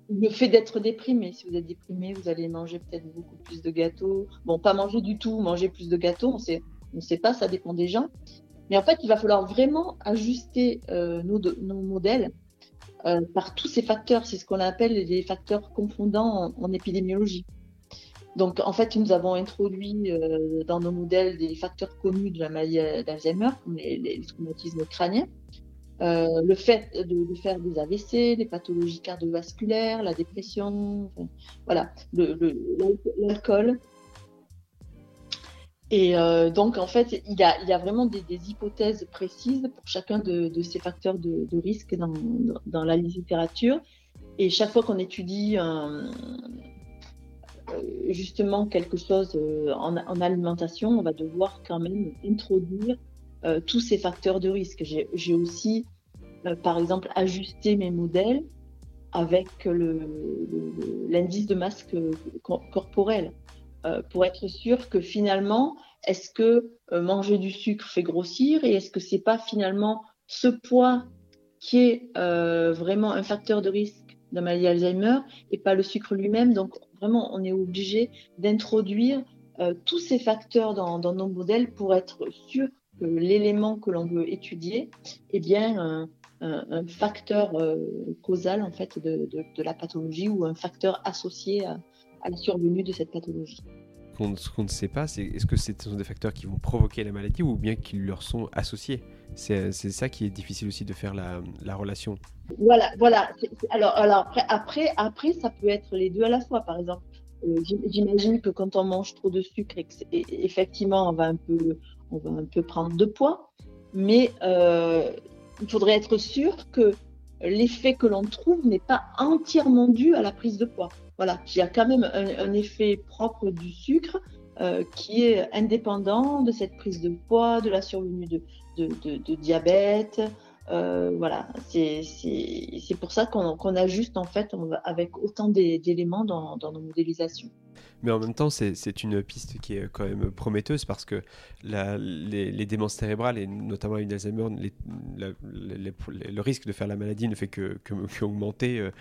le fait d'être déprimé. Si vous êtes déprimé, vous allez manger peut-être beaucoup plus de gâteaux. Bon, pas manger du tout, manger plus de gâteaux, on ne sait pas, ça dépend des gens. Mais en fait, il va falloir vraiment ajuster euh, nos, modèles euh, par tous ces facteurs. C'est ce qu'on appelle les facteurs confondants en, épidémiologie. Donc, en fait, nous avons introduit euh, dans nos modèles des facteurs connus de la maladie d'Alzheimer, comme les, les traumatismes crâniens. Euh, le fait de, faire des AVC, des pathologies cardiovasculaires, la dépression, voilà, l'alcool. Et euh, donc, en fait, il y a, vraiment des, hypothèses précises pour chacun de, ces facteurs de, risque dans, la littérature. Et chaque fois qu'on étudie euh, justement quelque chose en, en, alimentation, on va devoir quand même introduire euh, tous ces facteurs de risque. J'ai aussi, euh, par exemple, ajusté mes modèles avec l'indice de masse corporel euh, pour être sûr que finalement, est-ce que manger du sucre fait grossir et est-ce que c'est pas finalement ce poids qui est vraiment un facteur de risque de maladie Alzheimer et pas le sucre lui-même. Donc vraiment, on est obligé d'introduire tous ces facteurs dans, nos modèles pour être sûr l'élément que l'on veut étudier est bien un, facteur euh, causal en fait de, la pathologie ou un facteur associé à, la survenue de cette pathologie. Ce qu'on ne sait pas, c'est est-ce que ce sont des facteurs qui vont provoquer la maladie ou bien qu'ils leur sont associés? C'est ça qui est difficile aussi de faire la, relation. Voilà, voilà. Alors, alors après, après, après, ça peut être les deux à la fois. Par exemple, euh, j'imagine que quand on mange trop de sucre, effectivement, on va un peu, on va un peu prendre de poids, mais euh, il faudrait être sûr que l'effet que l'on trouve n'est pas entièrement dû à la prise de poids. Voilà, il y a quand même un, effet propre du sucre euh, qui est indépendant de cette prise de poids, de la survenue de, diabète. Euh, voilà, c'est pour ça qu'on ajuste en fait avec autant d'éléments dans nos modélisations. Mais en même temps, c'est une piste qui est quand même prometteuse parce que la, les, démences cérébrales, et notamment une Alzheimer, le risque de faire la maladie ne fait que, que, augmenter euh,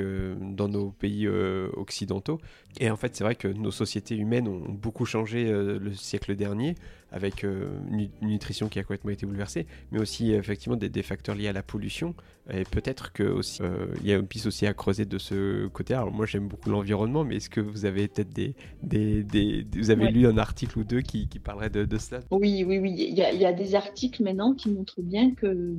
euh, dans nos pays euh, occidentaux. Et en fait, c'est vrai que nos sociétés humaines ont beaucoup changé le siècle dernier avec une nutrition qui a complètement été bouleversée, mais aussi effectivement des, facteurs liés à la pollution. Et peut-être qu'il y a une piste aussi à creuser de ce côté. Alors moi, j'aime beaucoup l'environnement, mais est-ce que vous avez peut-être des, des, vous avez lu un article ou deux qui, qui parlerait de, de, cela? Oui, oui, oui. Il y, a, il y, a, des articles maintenant qui montrent bien que,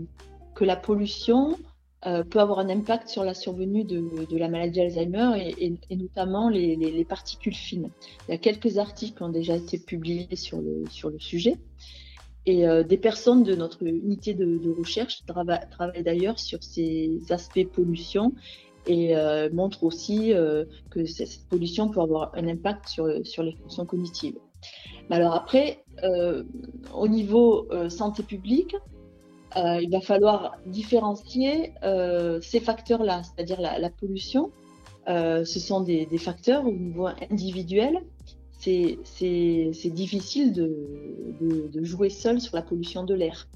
que la pollution euh, peut avoir un impact sur la survenue de, de la maladie Alzheimer et, et, notamment les, les, particules fines. Il y a quelques articles qui ont déjà été publiés sur le, sur le sujet. Et euh, des personnes de notre unité de, de recherche travaillent d'ailleurs sur ces aspects pollution et euh, montre aussi euh, que cette pollution peut avoir un impact sur, sur les fonctions cognitives. Mais alors après, euh, au niveau santé publique, il va falloir différencier ces facteurs-là, c'est-à-dire la, pollution. ce sont des, facteurs au niveau individuel. C'est difficile de, de, jouer seul sur la pollution de l'air.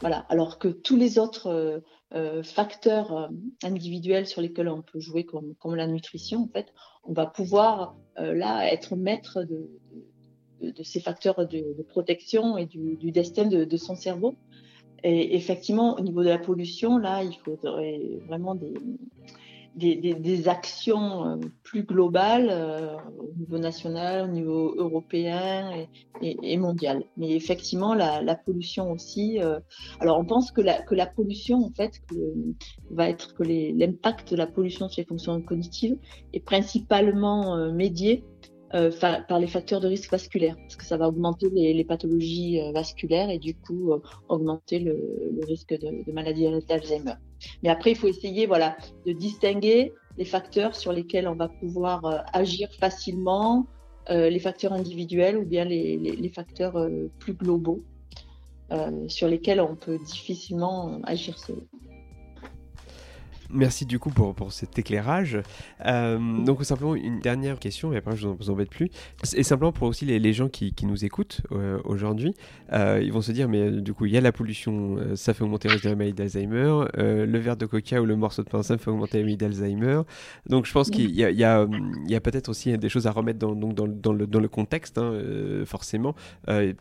Voilà. Alors que tous les autres euh, facteurs euh, individuels sur lesquels on peut jouer comme, la nutrition, en fait, on va pouvoir euh, là être maître de, ces facteurs de, protection et du, du destin de, son cerveau. Et effectivement, au niveau de la pollution, là, il faudrait vraiment des, des, actions euh, plus globales euh, au niveau national, au niveau européen et, mondial. Mais effectivement, la, pollution aussi. Euh, alors, on pense que la, pollution, en fait, que, va être que l'impact de la pollution sur les fonctions cognitives est principalement médié par les facteurs de risque vasculaire, parce que ça va augmenter les, pathologies vasculaires et du coup augmenter le, le, risque de, de maladie d'Alzheimer. Mais après, il faut essayer voilà, de distinguer les facteurs sur lesquels on va pouvoir agir facilement, les facteurs individuels ou bien les, les, facteurs plus globaux. sur lesquels on peut difficilement agir seul. Merci du coup pour, pour cet éclairage. Euh, donc simplement une dernière question et après je ne vous embête plus. Et simplement pour aussi les, les gens qui, qui, nous écoutent euh, aujourd'hui, euh, ils vont se dire mais du coup il y a la pollution, ça fait augmenter le risque de la maladie d'Alzheimer, le verre de coca ou le morceau de pain ça fait augmenter la maladie d'Alzheimer. Donc je pense qu'il y a, il y a, il y a peut-être aussi des choses à remettre dans, donc dans, dans, le, dans le contexte hein, forcément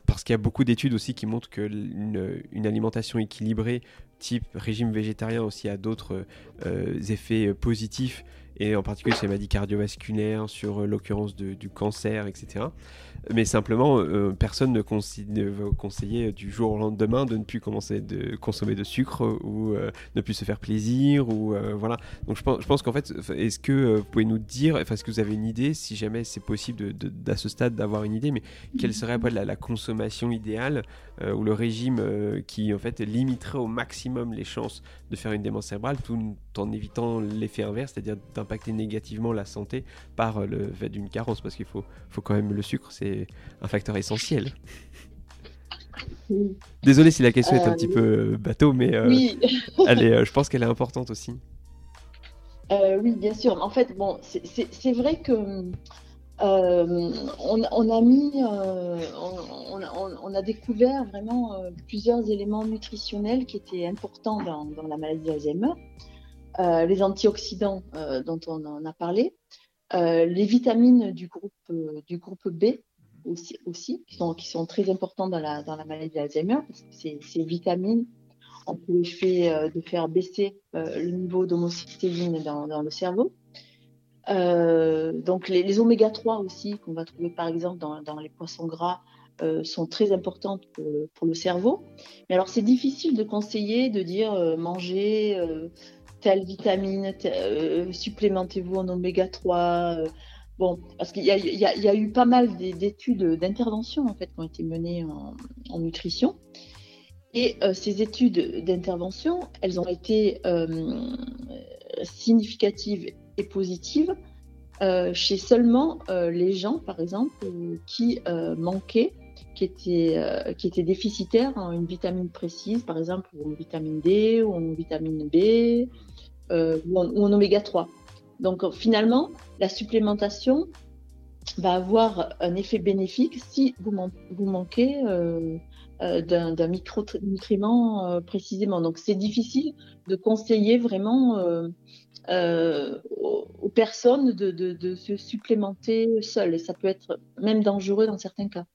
parce qu'il y a beaucoup d'études aussi qui montrent qu'une une alimentation équilibrée type régime végétarien aussi a d'autres euh, effets positifs, et en particulier sur les maladies cardiovasculaires, sur euh, l'occurrence du cancer, etc mais simplement, euh, personne ne, va conseiller du jour au lendemain de ne plus commencer de consommer de sucre ou euh, ne plus se faire plaisir ou euh, voilà. Donc je pense, qu'en fait, est-ce que vous pouvez nous dire, est-ce que vous avez une idée, si jamais c'est possible à ce stade d'avoir une idée, mais quelle serait après la, la consommation idéale ou le régime qui en fait limiterait au maximum les chances de faire une démence cérébrale, tout en évitant l'effet inverse, c'est-à-dire d'impacter négativement la santé par le fait d'une carence, parce qu'il faut, faut quand même le sucre, c'est un facteur essentiel. *laughs* Désolé si la question est un petit peu euh, bateau, mais euh, *laughs* elle est, euh, je pense qu'elle est importante aussi. oui, bien sûr. En fait, bon, c'est vrai que on, a mis, on, a découvert vraiment plusieurs éléments nutritionnels qui étaient importants dans, la maladie d'Alzheimer. les antioxydants dont on en a parlé, les vitamines du groupe, B, aussi, qui, sont, très importants dans la, maladie d'Alzheimer, ces, ces vitamines ont pour effet euh, de faire baisser euh, le niveau d'homocystéine dans, le cerveau. Euh, donc les, oméga 3 aussi, qu'on va trouver par exemple dans, les poissons gras, euh, sont très importantes pour le, cerveau. Mais alors c'est difficile de conseiller, de dire euh, manger telle vitamine, supplémentez-vous en oméga 3 Bon, parce qu'il y, a eu pas mal d'études d'intervention en fait qui ont été menées en, nutrition. Et ces études d'intervention, elles ont été euh, significatives et positives euh, chez seulement euh, les gens, par exemple, qui euh, manquaient, qui étaient, qui étaient déficitaires en une vitamine précise, par exemple, ou en vitamine D, ou en vitamine B, ou en, oméga 3. Donc finalement, la supplémentation va avoir un effet bénéfique si vous, vous manquez d'un micronutriment précisément. Donc c'est difficile de conseiller vraiment euh, aux, personnes de, se supplémenter seules et ça peut être même dangereux dans certains cas.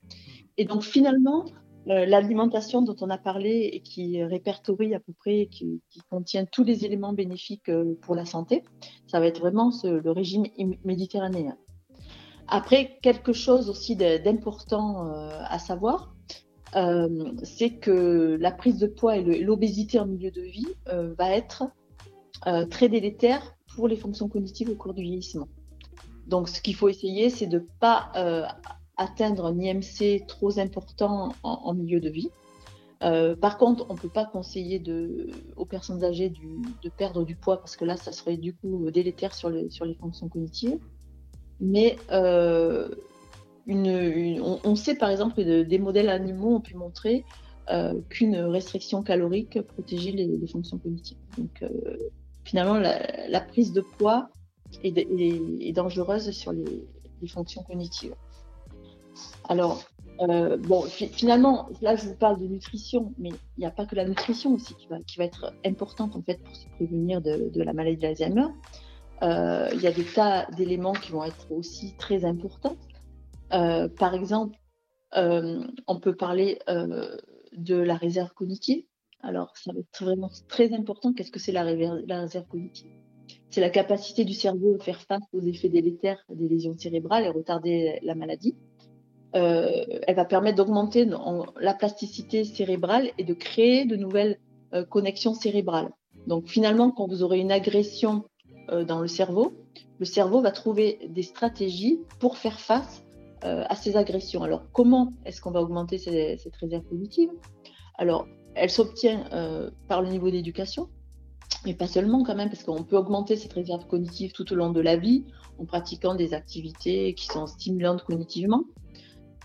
Et donc finalement, euh, l'alimentation dont on a parlé et qui répertorie à peu près, qui, qui contient tous les éléments bénéfiques euh, pour la santé, ça va être vraiment le régime méditerranéen. Après, quelque chose aussi d'important à savoir, c'est que la prise de poids et l'obésité en milieu de vie va être euh, très délétère pour les fonctions cognitives au cours du vieillissement. Donc, ce qu'il faut essayer, c'est de ne pas atteindre un IMC trop important en, milieu de vie. Euh, par contre, on ne peut pas conseiller aux personnes âgées de perdre du poids parce que là, ça serait du coup délétère sur, le, sur les fonctions cognitives. Mais euh, une, on, sait par exemple que de, des modèles animaux ont pu montrer euh, qu'une restriction calorique protégeait les, les fonctions cognitives. Donc euh, finalement, la, prise de poids est, dangereuse sur les, fonctions cognitives. Alors, euh, bon, finalement, là, je vous parle de nutrition, mais il n'y a pas que la nutrition aussi qui va, être importante en fait pour se prévenir de, la maladie d'Alzheimer. Euh, il y a des tas d'éléments qui vont être aussi très importants. Euh, par exemple, on peut parler de la réserve cognitive. Alors, ça va être vraiment très important. Qu'est-ce que c'est la, réserve cognitive? C'est la capacité du cerveau à faire face aux effets délétères des lésions cérébrales et retarder la maladie euh, elle va permettre d'augmenter la plasticité cérébrale et de créer de nouvelles euh, connexions cérébrales. Donc finalement, quand vous aurez une agression euh, dans le cerveau, le cerveau va trouver des stratégies pour faire face à ces agressions. Alors comment est-ce qu'on va augmenter cette réserve cognitive? Alors elle s'obtient euh, par le niveau d'éducation, mais pas seulement quand même, parce qu'on peut augmenter cette réserve cognitive tout au long de la vie en pratiquant des activités qui sont stimulantes cognitivement.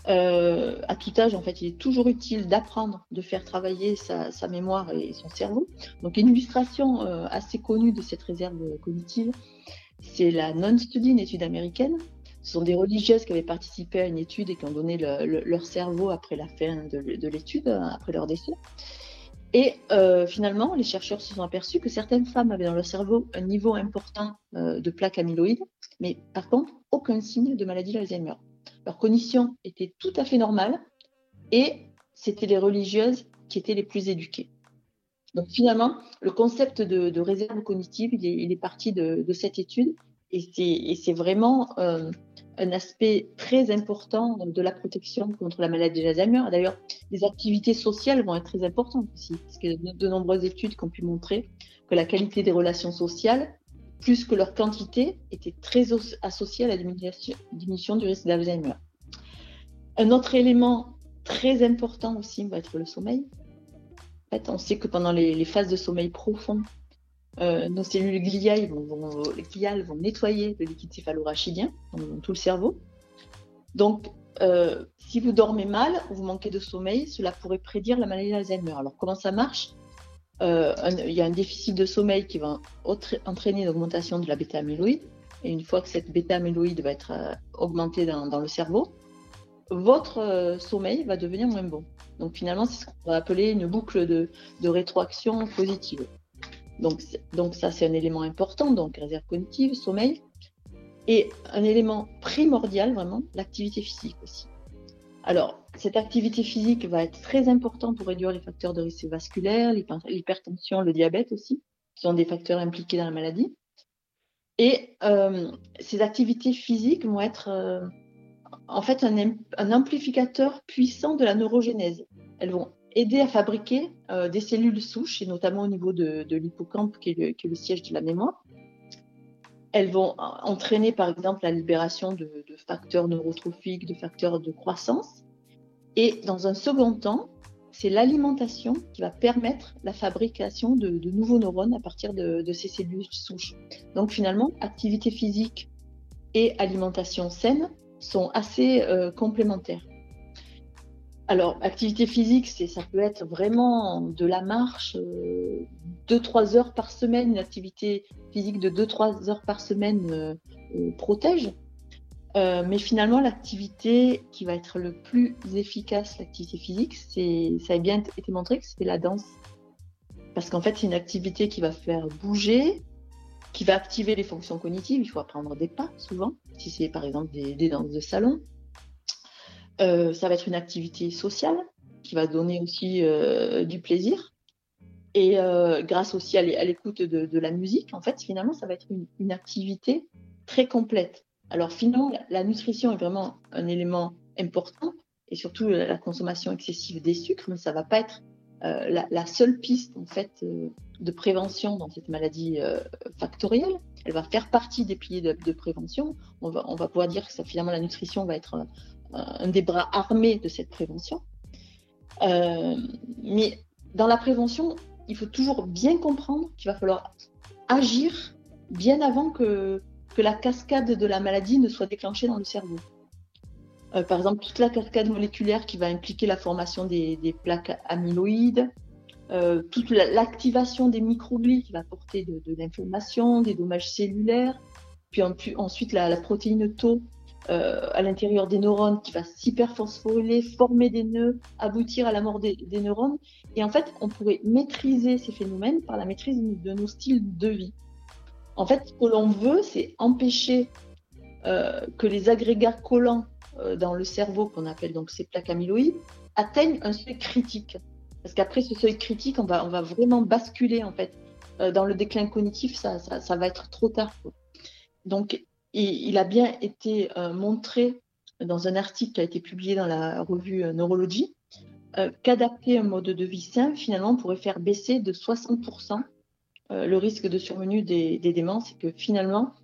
Euh, à tout âge, en fait, il est toujours utile d'apprendre, de faire travailler sa, mémoire et son cerveau. Donc, une illustration euh, assez connue de cette réserve cognitive, c'est la Non-Study, une étude américaine. Ce sont des religieuses qui avaient participé à une étude et qui ont donné leur cerveau après la fin de, l'étude, après leur décès. Et euh, finalement, les chercheurs se sont aperçus que certaines femmes avaient dans leur cerveau un niveau important de plaques amyloïdes, mais par contre, aucun signe de maladie d'Alzheimer. Leur cognition était tout à fait normale et c'était les religieuses qui étaient les plus éduquées. Donc finalement, le concept de, réserve cognitive, il est, parti de, cette étude et c'est vraiment euh, un aspect très important de la protection contre la maladie d'Alzheimer. D'ailleurs, les activités sociales vont être très importantes aussi, parce y a de nombreuses études qui ont pu montrer que la qualité des relations sociales plus que leur quantité, était très associée à la diminution, du risque d'Alzheimer. Un autre élément très important aussi va être le sommeil. En fait, on sait que pendant les, phases de sommeil profond, euh, nos cellules gliales vont, nettoyer le liquide céphalorachidien dans, tout le cerveau. Donc, euh, si vous dormez mal ou vous manquez de sommeil, cela pourrait prédire la maladie d'Alzheimer. Alors, comment ça marche? Euh, il y a un déficit de sommeil qui va entraîner une augmentation de la bêta-amyloïde. Et une fois que cette bêta-amyloïde va être augmentée dans, le cerveau, votre sommeil va devenir moins bon. Donc finalement, c'est ce qu'on va appeler une boucle de, rétroaction positive. Donc, donc ça, c'est un élément important, donc réserve cognitive, sommeil. Et un élément primordial, vraiment, l'activité physique aussi. Alors, cette activité physique va être très importante pour réduire les facteurs de risque vasculaire, l'hypertension, le diabète aussi, qui sont des facteurs impliqués dans la maladie. Et euh, ces activités physiques vont être euh, en fait un, amplificateur puissant de la neurogénèse. Elles vont aider à fabriquer euh, des cellules souches, et notamment au niveau de, l'hippocampe, qui, est le siège de la mémoire. Elles vont entraîner par exemple la libération de, facteurs neurotrophiques, de facteurs de croissance. Et dans un second temps, c'est l'alimentation qui va permettre la fabrication de, nouveaux neurones à partir de, ces cellules souches. Donc finalement, activité physique et alimentation saine sont assez euh, complémentaires. Alors, activité physique, ça peut être vraiment de la marche, 2-3 euh, heures par semaine, une activité physique de 2-3 heures par semaine euh, euh, protège. mais finalement, l'activité qui va être le plus efficace, l'activité physique, ça a bien été montré que c'est la danse. Parce qu'en fait, c'est une activité qui va faire bouger, qui va activer les fonctions cognitives. Il faut apprendre des pas souvent, si c'est par exemple des danses de salon. Euh, ça va être une activité sociale qui va donner aussi euh, du plaisir. Et euh, grâce aussi à l'écoute de, la musique, en fait, finalement, ça va être une, activité très complète. Alors finalement, la, nutrition est vraiment un élément important, et surtout la consommation excessive des sucres, mais ça va pas être la, seule piste en fait de prévention dans cette maladie factorielle. Elle va faire partie des piliers de, prévention. On va, pouvoir dire que finalement la nutrition va être un des bras armés de cette prévention. Euh, mais dans la prévention, il faut toujours bien comprendre qu'il va falloir agir bien avant que, que la cascade de la maladie ne soit déclenchée dans le cerveau. Euh, par exemple, toute la cascade moléculaire qui va impliquer la formation des, plaques amyloïdes, euh, toute l'activation des microglies qui va apporter de, l'inflammation, des dommages cellulaires, puis, ensuite la, la protéine tau euh, à l'intérieur des neurones qui va s'hyperphosphoryler, former des nœuds, aboutir à la mort des, neurones. Et en fait, on pourrait maîtriser ces phénomènes par la maîtrise de nos styles de vie. En fait, ce que l'on veut, c'est empêcher euh, que les agrégats collants euh, dans le cerveau, qu'on appelle donc ces plaques amyloïdes, atteignent un seuil critique. Parce qu'après ce seuil critique, on va, vraiment basculer en fait dans le déclin cognitif, ça va être trop tard. Donc, et il a bien été euh, montré dans un article qui a été publié dans la revue euh, Neurologie euh, qu'adapter un mode de vie sain, finalement, pourrait faire baisser de 60% le risque de survenue des, démences et que finalement,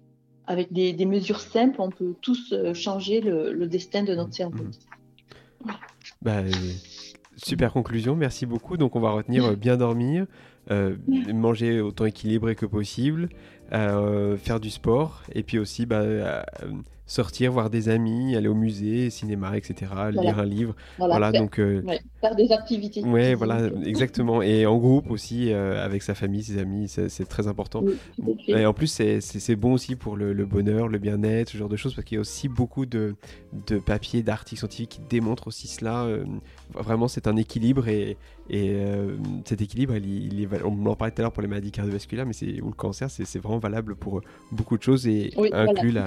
avec des, mesures simples, on peut tous changer le, destin de notre cerveau. Mmh. Bah, super conclusion, merci beaucoup. Donc on va retenir *laughs* bien dormir, manger autant équilibré que possible, faire du sport, et puis aussi bah, sortir, voir des amis, aller au musée, cinéma, etc., lire un livre. Voilà, donc euh, faire des activités. Ouais, voilà, exactement. Et en groupe aussi, euh, avec sa famille, ses amis, c'est très important. et en plus, c'est bon aussi pour le, bonheur, le bien-être, ce genre de choses, parce qu'il y a aussi beaucoup de, de papiers, d'articles scientifiques qui démontrent aussi cela. Euh, vraiment, c'est un équilibre et, et cet équilibre, il, il on en parlait tout à l'heure pour les maladies cardiovasculaires, mais c'est ou le cancer, c'est vraiment valable pour beaucoup de choses et inclut la,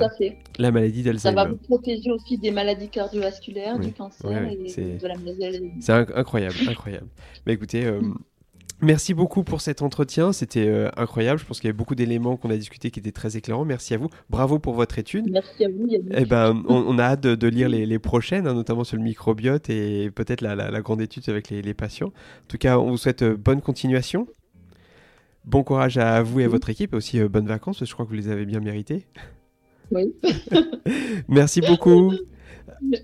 la maladie ça va vous protéger aussi des maladies cardiovasculaires, du cancer et de la maladie C'est incroyable, incroyable. Mais écoutez, euh, *laughs* merci beaucoup pour cet entretien. C'était euh, incroyable. Je pense qu'il y avait beaucoup d'éléments qu'on a discutés qui étaient très éclairants. Merci à vous. Bravo pour votre étude. Merci à vous. Eh ben, on, a hâte de, lire les, prochaines, hein, notamment sur le microbiote et peut-être la, grande étude avec les, patients. En tout cas, on vous souhaite euh, bonne continuation. Bon courage à vous et à votre équipe et aussi bonnes vacances. Je crois que vous les avez bien méritées. Oui. *laughs* merci beaucoup.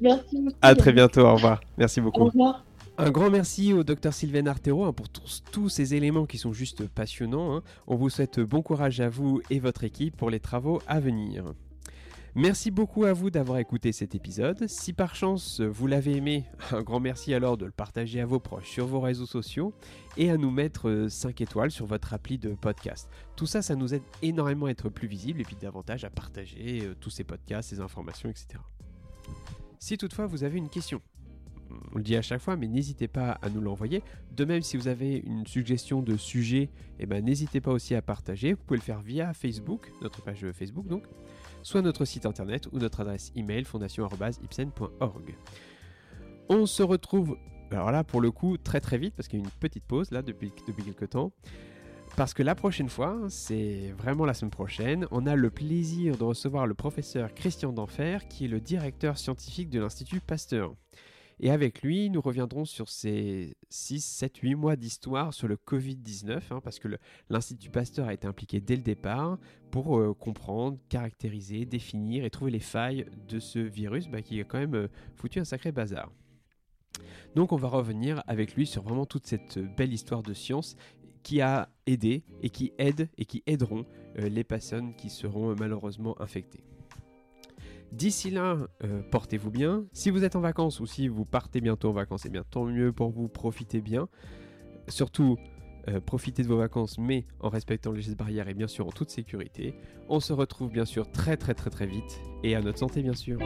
Merci. À très bientôt. Au revoir. Merci beaucoup. Au revoir. Un grand merci au docteur Sylvain Artero hein, pour tous, ces éléments qui sont juste passionnants. Hein. On vous souhaite bon courage à vous et votre équipe pour les travaux à venir. Merci beaucoup à vous d'avoir écouté cet épisode. Si par chance vous l'avez aimé, *laughs* un grand merci alors de le partager à vos proches sur vos réseaux sociaux et à nous mettre 5 étoiles sur votre appli de podcast. Tout ça, ça nous aide énormément à être plus visible et puis davantage à partager euh, tous ces podcasts, ces informations, etc. Si toutefois vous avez une question, on le dit à chaque fois, mais n'hésitez pas à nous l'envoyer. De même, si vous avez une suggestion de sujet, eh ben, n'hésitez pas aussi à partager. Vous pouvez le faire via Facebook, notre page Facebook donc soit notre site internet ou notre adresse email fondation.ipsen.org. On se retrouve, alors là pour le coup, très très vite, parce qu'il y a une petite pause là depuis, depuis quelques temps. Parce que la prochaine fois, c'est vraiment la semaine prochaine, on a le plaisir de recevoir le professeur Christian Denfer, qui est le directeur scientifique de l'Institut Pasteur. Et avec lui, nous reviendrons sur ces 6, 7, 8 mois d'histoire sur le Covid-19, hein, parce que l'Institut Pasteur a été impliqué dès le départ pour euh, comprendre, caractériser, définir et trouver les failles de ce virus bah, qui a quand même euh, foutu un sacré bazar. Donc on va revenir avec lui sur vraiment toute cette belle histoire de science qui a aidé et qui aide et qui aideront euh, les personnes qui seront malheureusement infectées. D'ici là, euh, portez-vous bien. Si vous êtes en vacances ou si vous partez bientôt en vacances, eh bien tant mieux pour vous, profitez bien. Surtout, euh, profitez de vos vacances, mais en respectant les gestes barrières et bien sûr en toute sécurité. On se retrouve bien sûr très très très très vite et à notre santé bien sûr.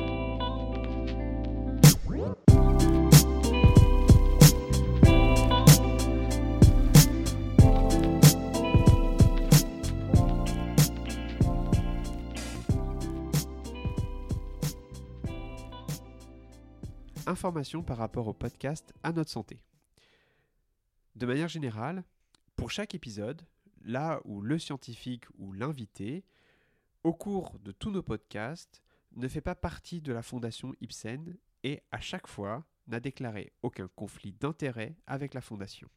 Informations par rapport au podcast à notre santé. De manière générale, pour chaque épisode, là où le scientifique ou l'invité, au cours de tous nos podcasts, ne fait pas partie de la fondation Ibsen et à chaque fois n'a déclaré aucun conflit d'intérêt avec la fondation.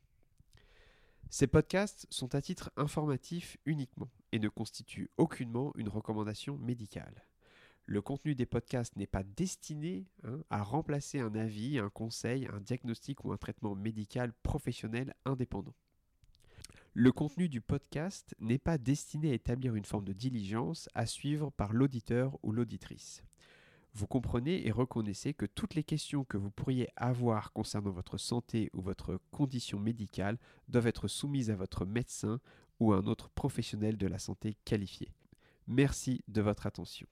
Ces podcasts sont à titre informatif uniquement et ne constituent aucunement une recommandation médicale. Le contenu des podcasts n'est pas destiné hein, à remplacer un avis, un conseil, un diagnostic ou un traitement médical professionnel indépendant. Le contenu du podcast n'est pas destiné à établir une forme de diligence à suivre par l'auditeur ou l'auditrice. Vous comprenez et reconnaissez que toutes les questions que vous pourriez avoir concernant votre santé ou votre condition médicale doivent être soumises à votre médecin ou à un autre professionnel de la santé qualifié. Merci de votre attention.